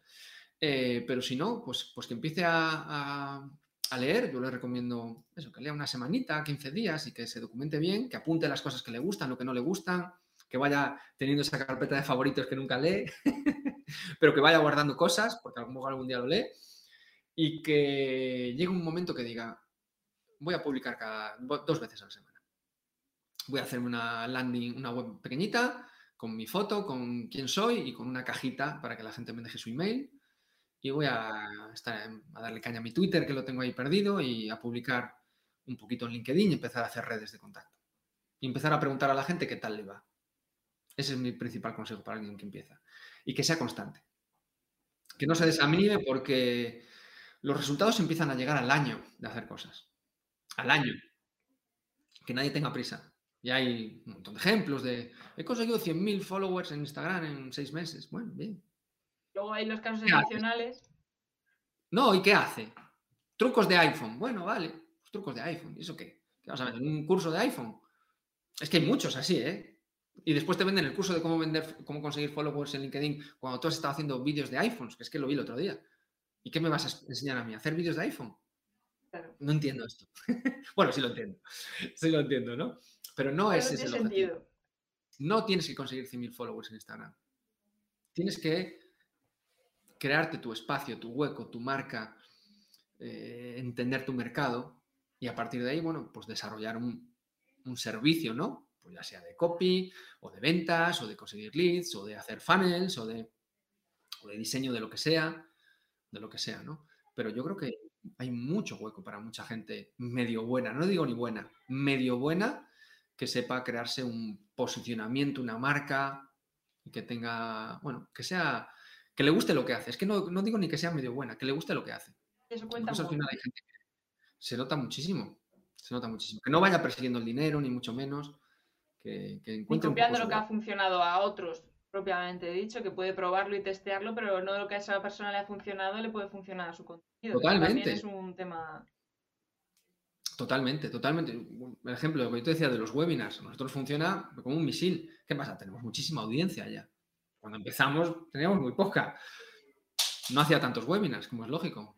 Eh, pero si no, pues, pues que empiece a, a leer, yo le recomiendo eso, que lea una semanita, 15 días y que se documente bien, que apunte las cosas que le gustan, lo que no le gustan, que vaya teniendo esa carpeta de favoritos que nunca lee, [laughs] pero que vaya guardando cosas, porque a lo mejor algún día lo lee, y que llegue un momento que diga, voy a publicar cada dos veces a la semana. Voy a hacerme una landing, una web pequeñita, con mi foto, con quién soy y con una cajita para que la gente me deje su email y voy a, darle caña a mi Twitter, que lo tengo ahí perdido, y a publicar un poquito en LinkedIn y empezar a hacer redes de contacto. Y empezar a preguntar a la gente qué tal le va. Ese es mi principal consejo para alguien que empieza. Y que sea constante. que no se desanime porque los resultados empiezan a llegar al año de hacer cosas. Al año. Que nadie tenga prisa. Y hay un montón de ejemplos de he conseguido 100.000 followers en Instagram en seis meses. Bueno, bien. Luego hay los casos excepcionales. No, ¿y qué hace? Trucos de iPhone. Bueno, vale. Pues trucos de iPhone. ¿Y eso qué? ¿Qué vas a ver? ¿Un curso de iPhone? Es que hay muchos así, ¿eh? Y después te venden el curso de cómo vender, cómo conseguir followers en LinkedIn cuando tú has estado haciendo vídeos de iPhones, que es que lo vi el otro día. ¿Y qué me vas a enseñar a mí? ¿Hacer vídeos de iPhone? No entiendo esto. [laughs] bueno, sí lo entiendo. Sí lo entiendo, ¿no? Pero no es ese el objetivo. No tienes que conseguir 100.000 followers en Instagram. Tienes que crearte tu espacio, tu hueco, tu marca, eh, entender tu mercado y a partir de ahí, bueno, pues desarrollar un, un servicio, ¿no? Pues ya sea de copy o de ventas o de conseguir leads o de hacer funnels o de, o de diseño de lo que sea, de lo que sea, ¿no? Pero yo creo que hay mucho hueco para mucha gente medio buena, no digo ni buena, medio buena que sepa crearse un posicionamiento, una marca y que tenga, bueno, que sea, que le guste lo que hace. Es que no, digo ni que sea medio buena, que le guste lo que hace. Eso cuenta. Al final hay gente que se nota muchísimo, se nota muchísimo. Que no vaya persiguiendo el dinero, ni mucho menos, que, que encuentre. copiando lo que ha funcionado a otros, propiamente dicho, que puede probarlo y testearlo, pero no lo que a esa persona le ha funcionado le puede funcionar a su contenido. Totalmente. es un tema. Totalmente, totalmente. El ejemplo, lo que yo te decía de los webinars, nosotros funciona como un misil. ¿Qué pasa? Tenemos muchísima audiencia ya. Cuando empezamos teníamos muy poca. No hacía tantos webinars, como es lógico.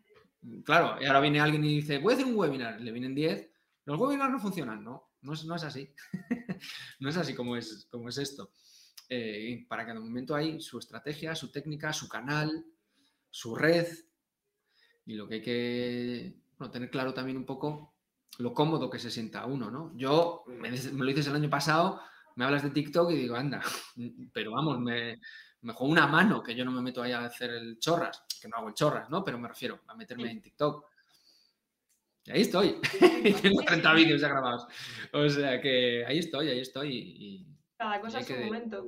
Claro, y ahora viene alguien y dice, voy a hacer un webinar, le vienen 10. Los webinars no funcionan, no, no es, no es así. [laughs] no es así como es, como es esto. Eh, para cada momento hay su estrategia, su técnica, su canal, su red. Y lo que hay que tener claro también un poco lo cómodo que se sienta uno, ¿no? Yo, me, lo dices el año pasado, me hablas de TikTok y digo, anda, [laughs] pero vamos, me, me juego una mano, que yo no me meto ahí a hacer el chorras, que no hago el chorras, ¿no? Pero me refiero a meterme en TikTok. Y ahí estoy. [laughs] [laughs] Tengo 30 vídeos ya grabados. O sea que ahí estoy, ahí estoy. Y, Cada cosa es su momento.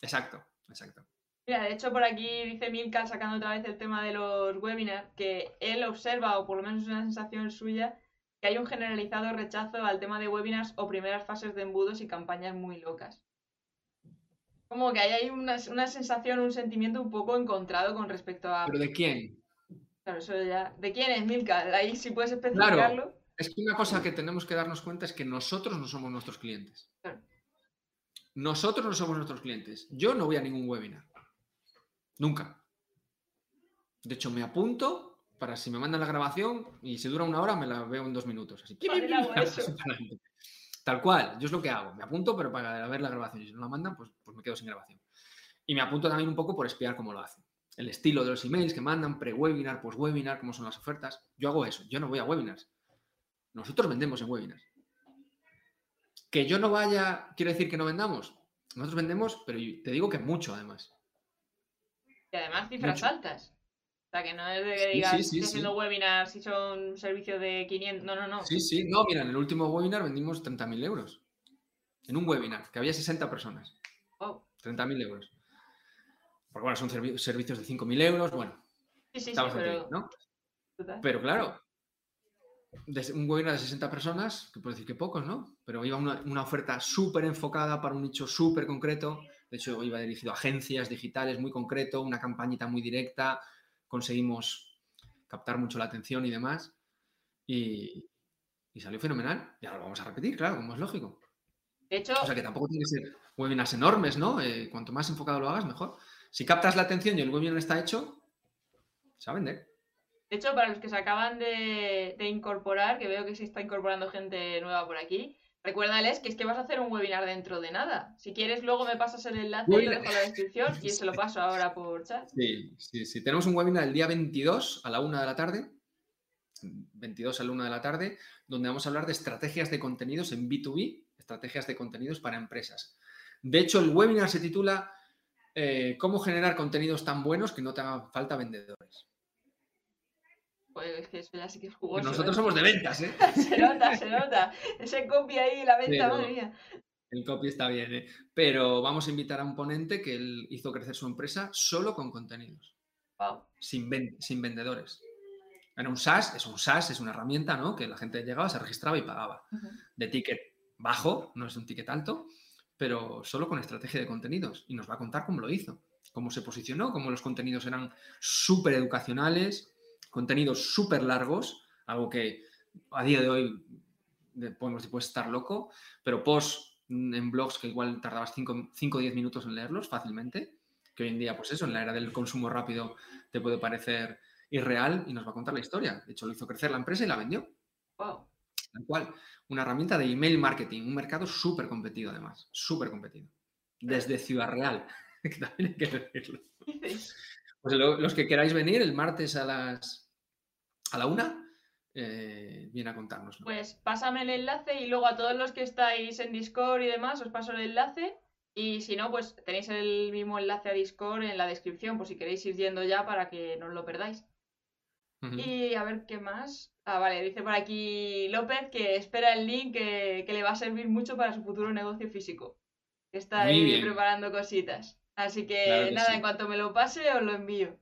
Exacto, exacto. Mira, de hecho por aquí dice Milka, sacando otra vez el tema de los webinars, que él observa, o por lo menos es una sensación suya, hay un generalizado rechazo al tema de webinars o primeras fases de embudos y campañas muy locas. Como que hay una, una sensación, un sentimiento un poco encontrado con respecto a... ¿Pero de quién? Claro, eso ya... ¿De quién es, Milka? Ahí si puedes especificarlo. Claro. Es que una cosa que tenemos que darnos cuenta es que nosotros no somos nuestros clientes. Nosotros no somos nuestros clientes. Yo no voy a ningún webinar. Nunca. De hecho, me apunto para si me mandan la grabación y si dura una hora me la veo en dos minutos. Así. [laughs] Tal cual, yo es lo que hago. Me apunto, pero para ver la grabación. Y si no la mandan, pues, pues me quedo sin grabación. Y me apunto también un poco por espiar cómo lo hacen. El estilo de los emails que mandan, pre-webinar, post-webinar, cómo son las ofertas. Yo hago eso. Yo no voy a webinars. Nosotros vendemos en webinars. Que yo no vaya, quiere decir que no vendamos. Nosotros vendemos, pero te digo que mucho además. Y además cifras altas que no es de que digas, sí, haciendo webinars si son servicios de 500. No, no, no. Sí, sí. No, mira, en el último webinar vendimos 30.000 euros. En un webinar, que había 60 personas. Oh. 30.000 euros. Porque bueno, son servicios de 5.000 euros. Bueno, sí, sí, pero... ¿no? Pero claro, un webinar de 60 personas, que puedo decir que pocos, ¿no? Pero iba una, una oferta súper enfocada para un nicho súper concreto. De hecho, iba dirigido a agencias digitales muy concreto, una campañita muy directa, conseguimos captar mucho la atención y demás. Y, salió fenomenal. Y ahora lo vamos a repetir, claro, como es lógico. De hecho. O sea que tampoco tiene que ser webinars enormes, ¿no? Eh, cuanto más enfocado lo hagas, mejor. Si captas la atención y el webinar está hecho, se va a vender. De hecho, para los que se acaban de, de incorporar, que veo que se está incorporando gente nueva por aquí, Recuérdales que es que vas a hacer un webinar dentro de nada. Si quieres, luego me pasas el enlace y lo dejo en la descripción y se lo paso ahora por chat. Sí, sí, sí. Tenemos un webinar el día 22 a la 1 de la tarde. 22 a la 1 de la tarde, donde vamos a hablar de estrategias de contenidos en B2B, estrategias de contenidos para empresas. De hecho, el webinar se titula eh, ¿Cómo generar contenidos tan buenos que no te hagan falta vendedores? Pues que eso ya sí que es jugoso. Nosotros ¿eh? somos de ventas, ¿eh? [laughs] se nota, se nota. Ese copy ahí, la venta, madre mía. El copy está bien, ¿eh? Pero vamos a invitar a un ponente que él hizo crecer su empresa solo con contenidos. sin, sin vendedores. Era un SaaS, es un SaaS, es una herramienta, ¿no? Que la gente llegaba, se registraba y pagaba. De ticket bajo, no es un ticket alto, pero solo con estrategia de contenidos. Y nos va a contar cómo lo hizo, cómo se posicionó, cómo los contenidos eran súper educacionales, contenidos súper largos, algo que a día de hoy podemos puedes estar loco, pero post en blogs que igual tardabas 5 o 10 minutos en leerlos fácilmente, que hoy en día, pues eso, en la era del consumo rápido te puede parecer irreal y nos va a contar la historia. De hecho, lo hizo crecer la empresa y la vendió. Wow. Tal cual. Una herramienta de email marketing, un mercado súper competido además, súper competido. Desde Ciudad Real, [laughs] que también hay que decirlo. [laughs] Pues los que queráis venir el martes a las a la una, eh, viene a contarnos. Pues pásame el enlace y luego a todos los que estáis en Discord y demás os paso el enlace. Y si no, pues tenéis el mismo enlace a Discord en la descripción, por si queréis ir yendo ya para que no os lo perdáis. Y a ver qué más. Ah, vale, dice por aquí López que espera el link que, le va a servir mucho para su futuro negocio físico. Que está ahí preparando cositas. Así que, nada, en cuanto me lo pase, os lo envío.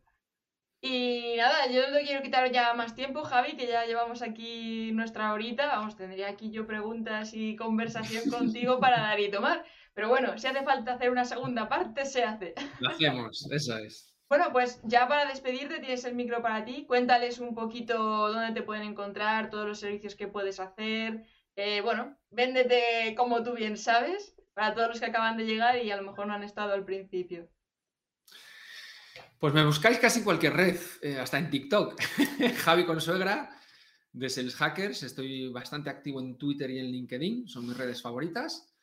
Y nada, yo no quiero quitar ya más tiempo, Javi, que ya llevamos aquí nuestra horita. Vamos, tendría aquí yo preguntas y conversación [laughs] contigo para dar y tomar. Pero bueno, si hace falta hacer una segunda parte, se hace. Lo hacemos, eso es. Bueno, pues ya para despedirte tienes el micro para ti. Cuéntales un poquito dónde te pueden encontrar, todos los servicios que puedes hacer. Eh, bueno, véndete como tú bien sabes, para todos los que acaban de llegar y a lo mejor no han estado al principio. Pues me buscáis casi cualquier red, eh, hasta en TikTok. [laughs] Javi Consuegra, de Sales Hackers. Estoy bastante activo en Twitter y en LinkedIn, son mis redes favoritas.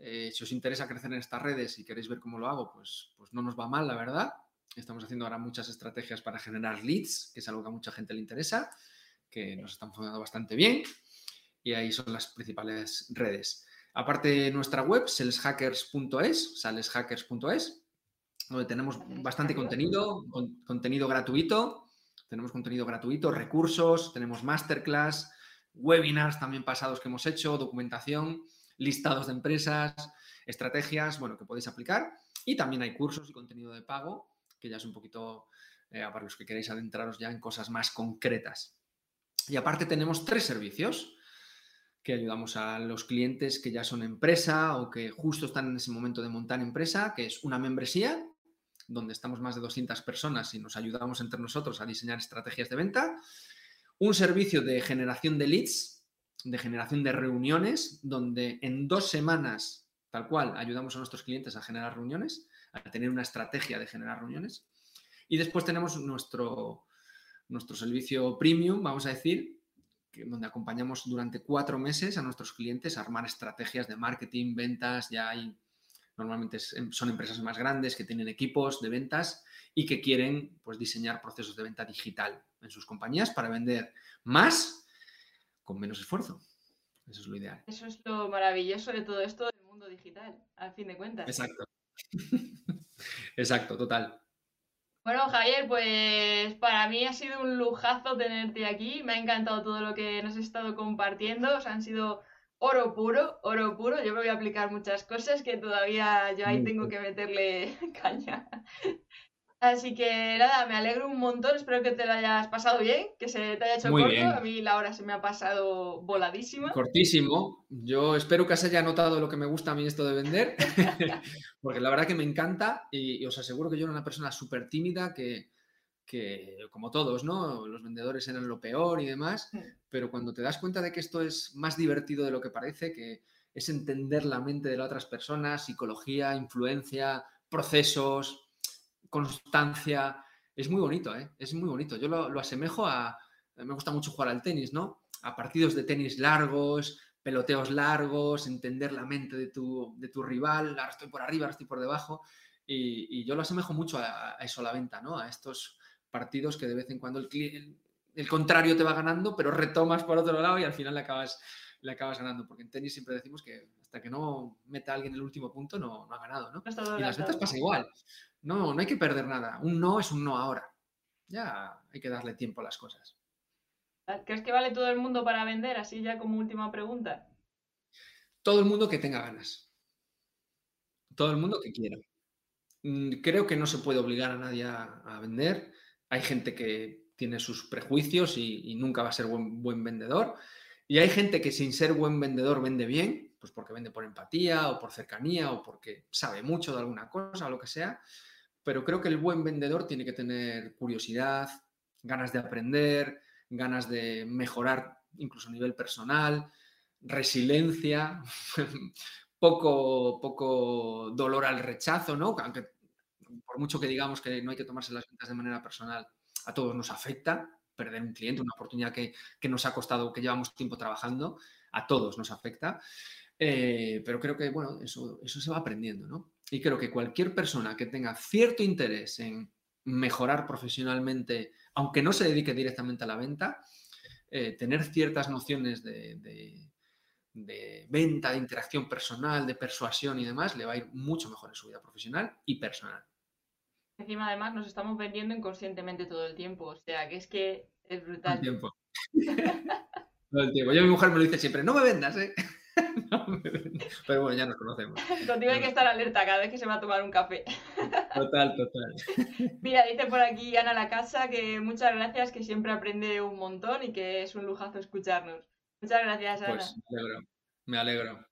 Eh, si os interesa crecer en estas redes y queréis ver cómo lo hago, pues, pues no nos va mal, la verdad. Estamos haciendo ahora muchas estrategias para generar leads, que es algo que a mucha gente le interesa, que nos están funcionando bastante bien. Y ahí son las principales redes. Aparte, nuestra web, saleshackers.es, saleshackers.es, donde tenemos bastante contenido, contenido gratuito, tenemos contenido gratuito, recursos, tenemos masterclass, webinars también pasados que hemos hecho, documentación, listados de empresas, estrategias, bueno, que podéis aplicar. Y también hay cursos y contenido de pago, que ya es un poquito eh, para los que queréis adentraros ya en cosas más concretas. Y aparte tenemos tres servicios que ayudamos a los clientes que ya son empresa o que justo están en ese momento de montar empresa, que es una membresía, donde estamos más de 200 personas y nos ayudamos entre nosotros a diseñar estrategias de venta. Un servicio de generación de leads, de generación de reuniones, donde en dos semanas, tal cual, ayudamos a nuestros clientes a generar reuniones, a tener una estrategia de generar reuniones. Y después tenemos nuestro, nuestro servicio premium, vamos a decir, donde acompañamos durante cuatro meses a nuestros clientes a armar estrategias de marketing, ventas, ya hay Normalmente em, son empresas más grandes que tienen equipos de ventas y que quieren pues, diseñar procesos de venta digital en sus compañías para vender más con menos esfuerzo. Eso es lo ideal. Eso es lo maravilloso de todo esto del mundo digital, al fin de cuentas. Exacto. [laughs] Exacto, total. Bueno, Javier, pues para mí ha sido un lujazo tenerte aquí. Me ha encantado todo lo que nos has estado compartiendo. O han sido oro puro, oro puro. Yo me voy a aplicar muchas cosas que todavía yo ahí tengo que meterle [laughs] caña. Así que nada, me alegro un montón, espero que te lo hayas pasado bien, que se te haya hecho corto. A mí la hora se me ha pasado voladísima. Cortísimo. Yo espero que se haya notado lo que me gusta a mí esto de vender, [laughs] porque la verdad que me encanta y, os aseguro que yo era una persona súper tímida que, que, como todos, ¿no? Los vendedores eran lo peor y demás, pero cuando te das cuenta de que esto es más divertido de lo que parece, que es entender la mente de las otras personas, psicología, influencia, procesos, constancia, es muy bonito, ¿eh? Es muy bonito. Yo lo, asemejo a, me gusta mucho jugar al tenis, ¿no? A partidos de tenis largos, peloteos largos, entender la mente de tu, de tu rival, ahora estoy por arriba, ahora estoy por debajo, y, yo lo asemejo mucho a, eso, a la venta, ¿no? A estos partidos que de vez en cuando el, el, contrario te va ganando, pero retomas por otro lado y al final le acabas, le acabas ganando. Porque en tenis siempre decimos que hasta que no meta alguien el último punto no, no ha ganado, ¿no? y las ventas pasa igual. No, no hay que perder nada. Un no es un no ahora. Ya hay que darle tiempo a las cosas. ¿Crees que vale todo el mundo para vender? Así ya como última pregunta. Todo el mundo que tenga ganas. Todo el mundo que quiera. mm, creo que no se puede obligar a nadie a, vender. Hay gente que tiene sus prejuicios y, nunca va a ser buen, buen vendedor. Y hay gente que sin ser buen vendedor vende bien, pues porque vende por empatía o por cercanía o porque sabe mucho de alguna cosa o lo que sea. Pero creo que el buen vendedor tiene que tener curiosidad, ganas de aprender, ganas de mejorar incluso a nivel personal, resiliencia, [laughs] poco, poco dolor al rechazo, ¿no? Aunque por mucho que digamos que no hay que tomarse las ventas de manera personal, a todos nos afecta perder un cliente, una oportunidad que, nos ha costado, que llevamos tiempo trabajando, a todos nos afecta. Eh, pero creo que, bueno, eso, eso se va aprendiendo, ¿no? Y creo que cualquier persona que tenga cierto interés en mejorar profesionalmente, aunque no se dedique directamente a la venta, eh, tener ciertas nociones de, de venta, de interacción personal, de persuasión y demás, le va a ir mucho mejor en su vida profesional y personal. Encima, además, nos estamos vendiendo inconscientemente todo el tiempo. O sea, que es que es brutal. Todo el tiempo. [laughs] todo el tiempo. Yo mi mujer me lo dice siempre, no me vendas, ¿eh? [laughs] Pero bueno, ya nos conocemos. [laughs] Contigo hay que estar alerta cada vez que se va a tomar un café. [laughs] Total, total. Mira, dice por aquí Ana La Casa que muchas gracias, que siempre aprende un montón y que es un lujazo escucharnos. Muchas gracias, Ana. Pues me alegro, me alegro.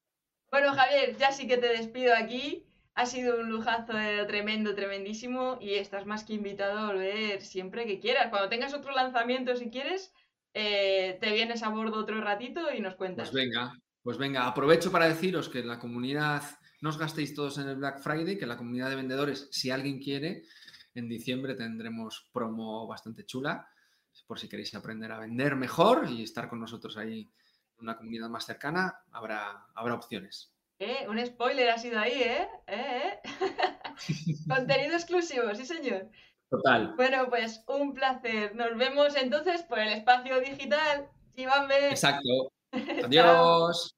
Bueno, Javier, ya sí que te despido aquí. Ha sido un lujazo tremendo, tremendísimo y estás más que invitado a volver siempre que quieras. Cuando tengas otro lanzamiento, si quieres, eh, te vienes a bordo otro ratito y nos cuentas. Pues venga, pues venga, aprovecho para deciros que en la comunidad no os gastéis todos en el Black Friday, que en la comunidad de vendedores, si alguien quiere, en diciembre tendremos promo bastante chula, por si queréis aprender a vender mejor y estar con nosotros ahí en una comunidad más cercana, habrá, habrá opciones. Eh, un spoiler ha sido ahí, ¿eh? ¿Eh? ¿Eh? [laughs] Contenido exclusivo, sí señor. Total. Bueno, pues un placer. Nos vemos entonces por el espacio digital. Iván Exacto. Adiós.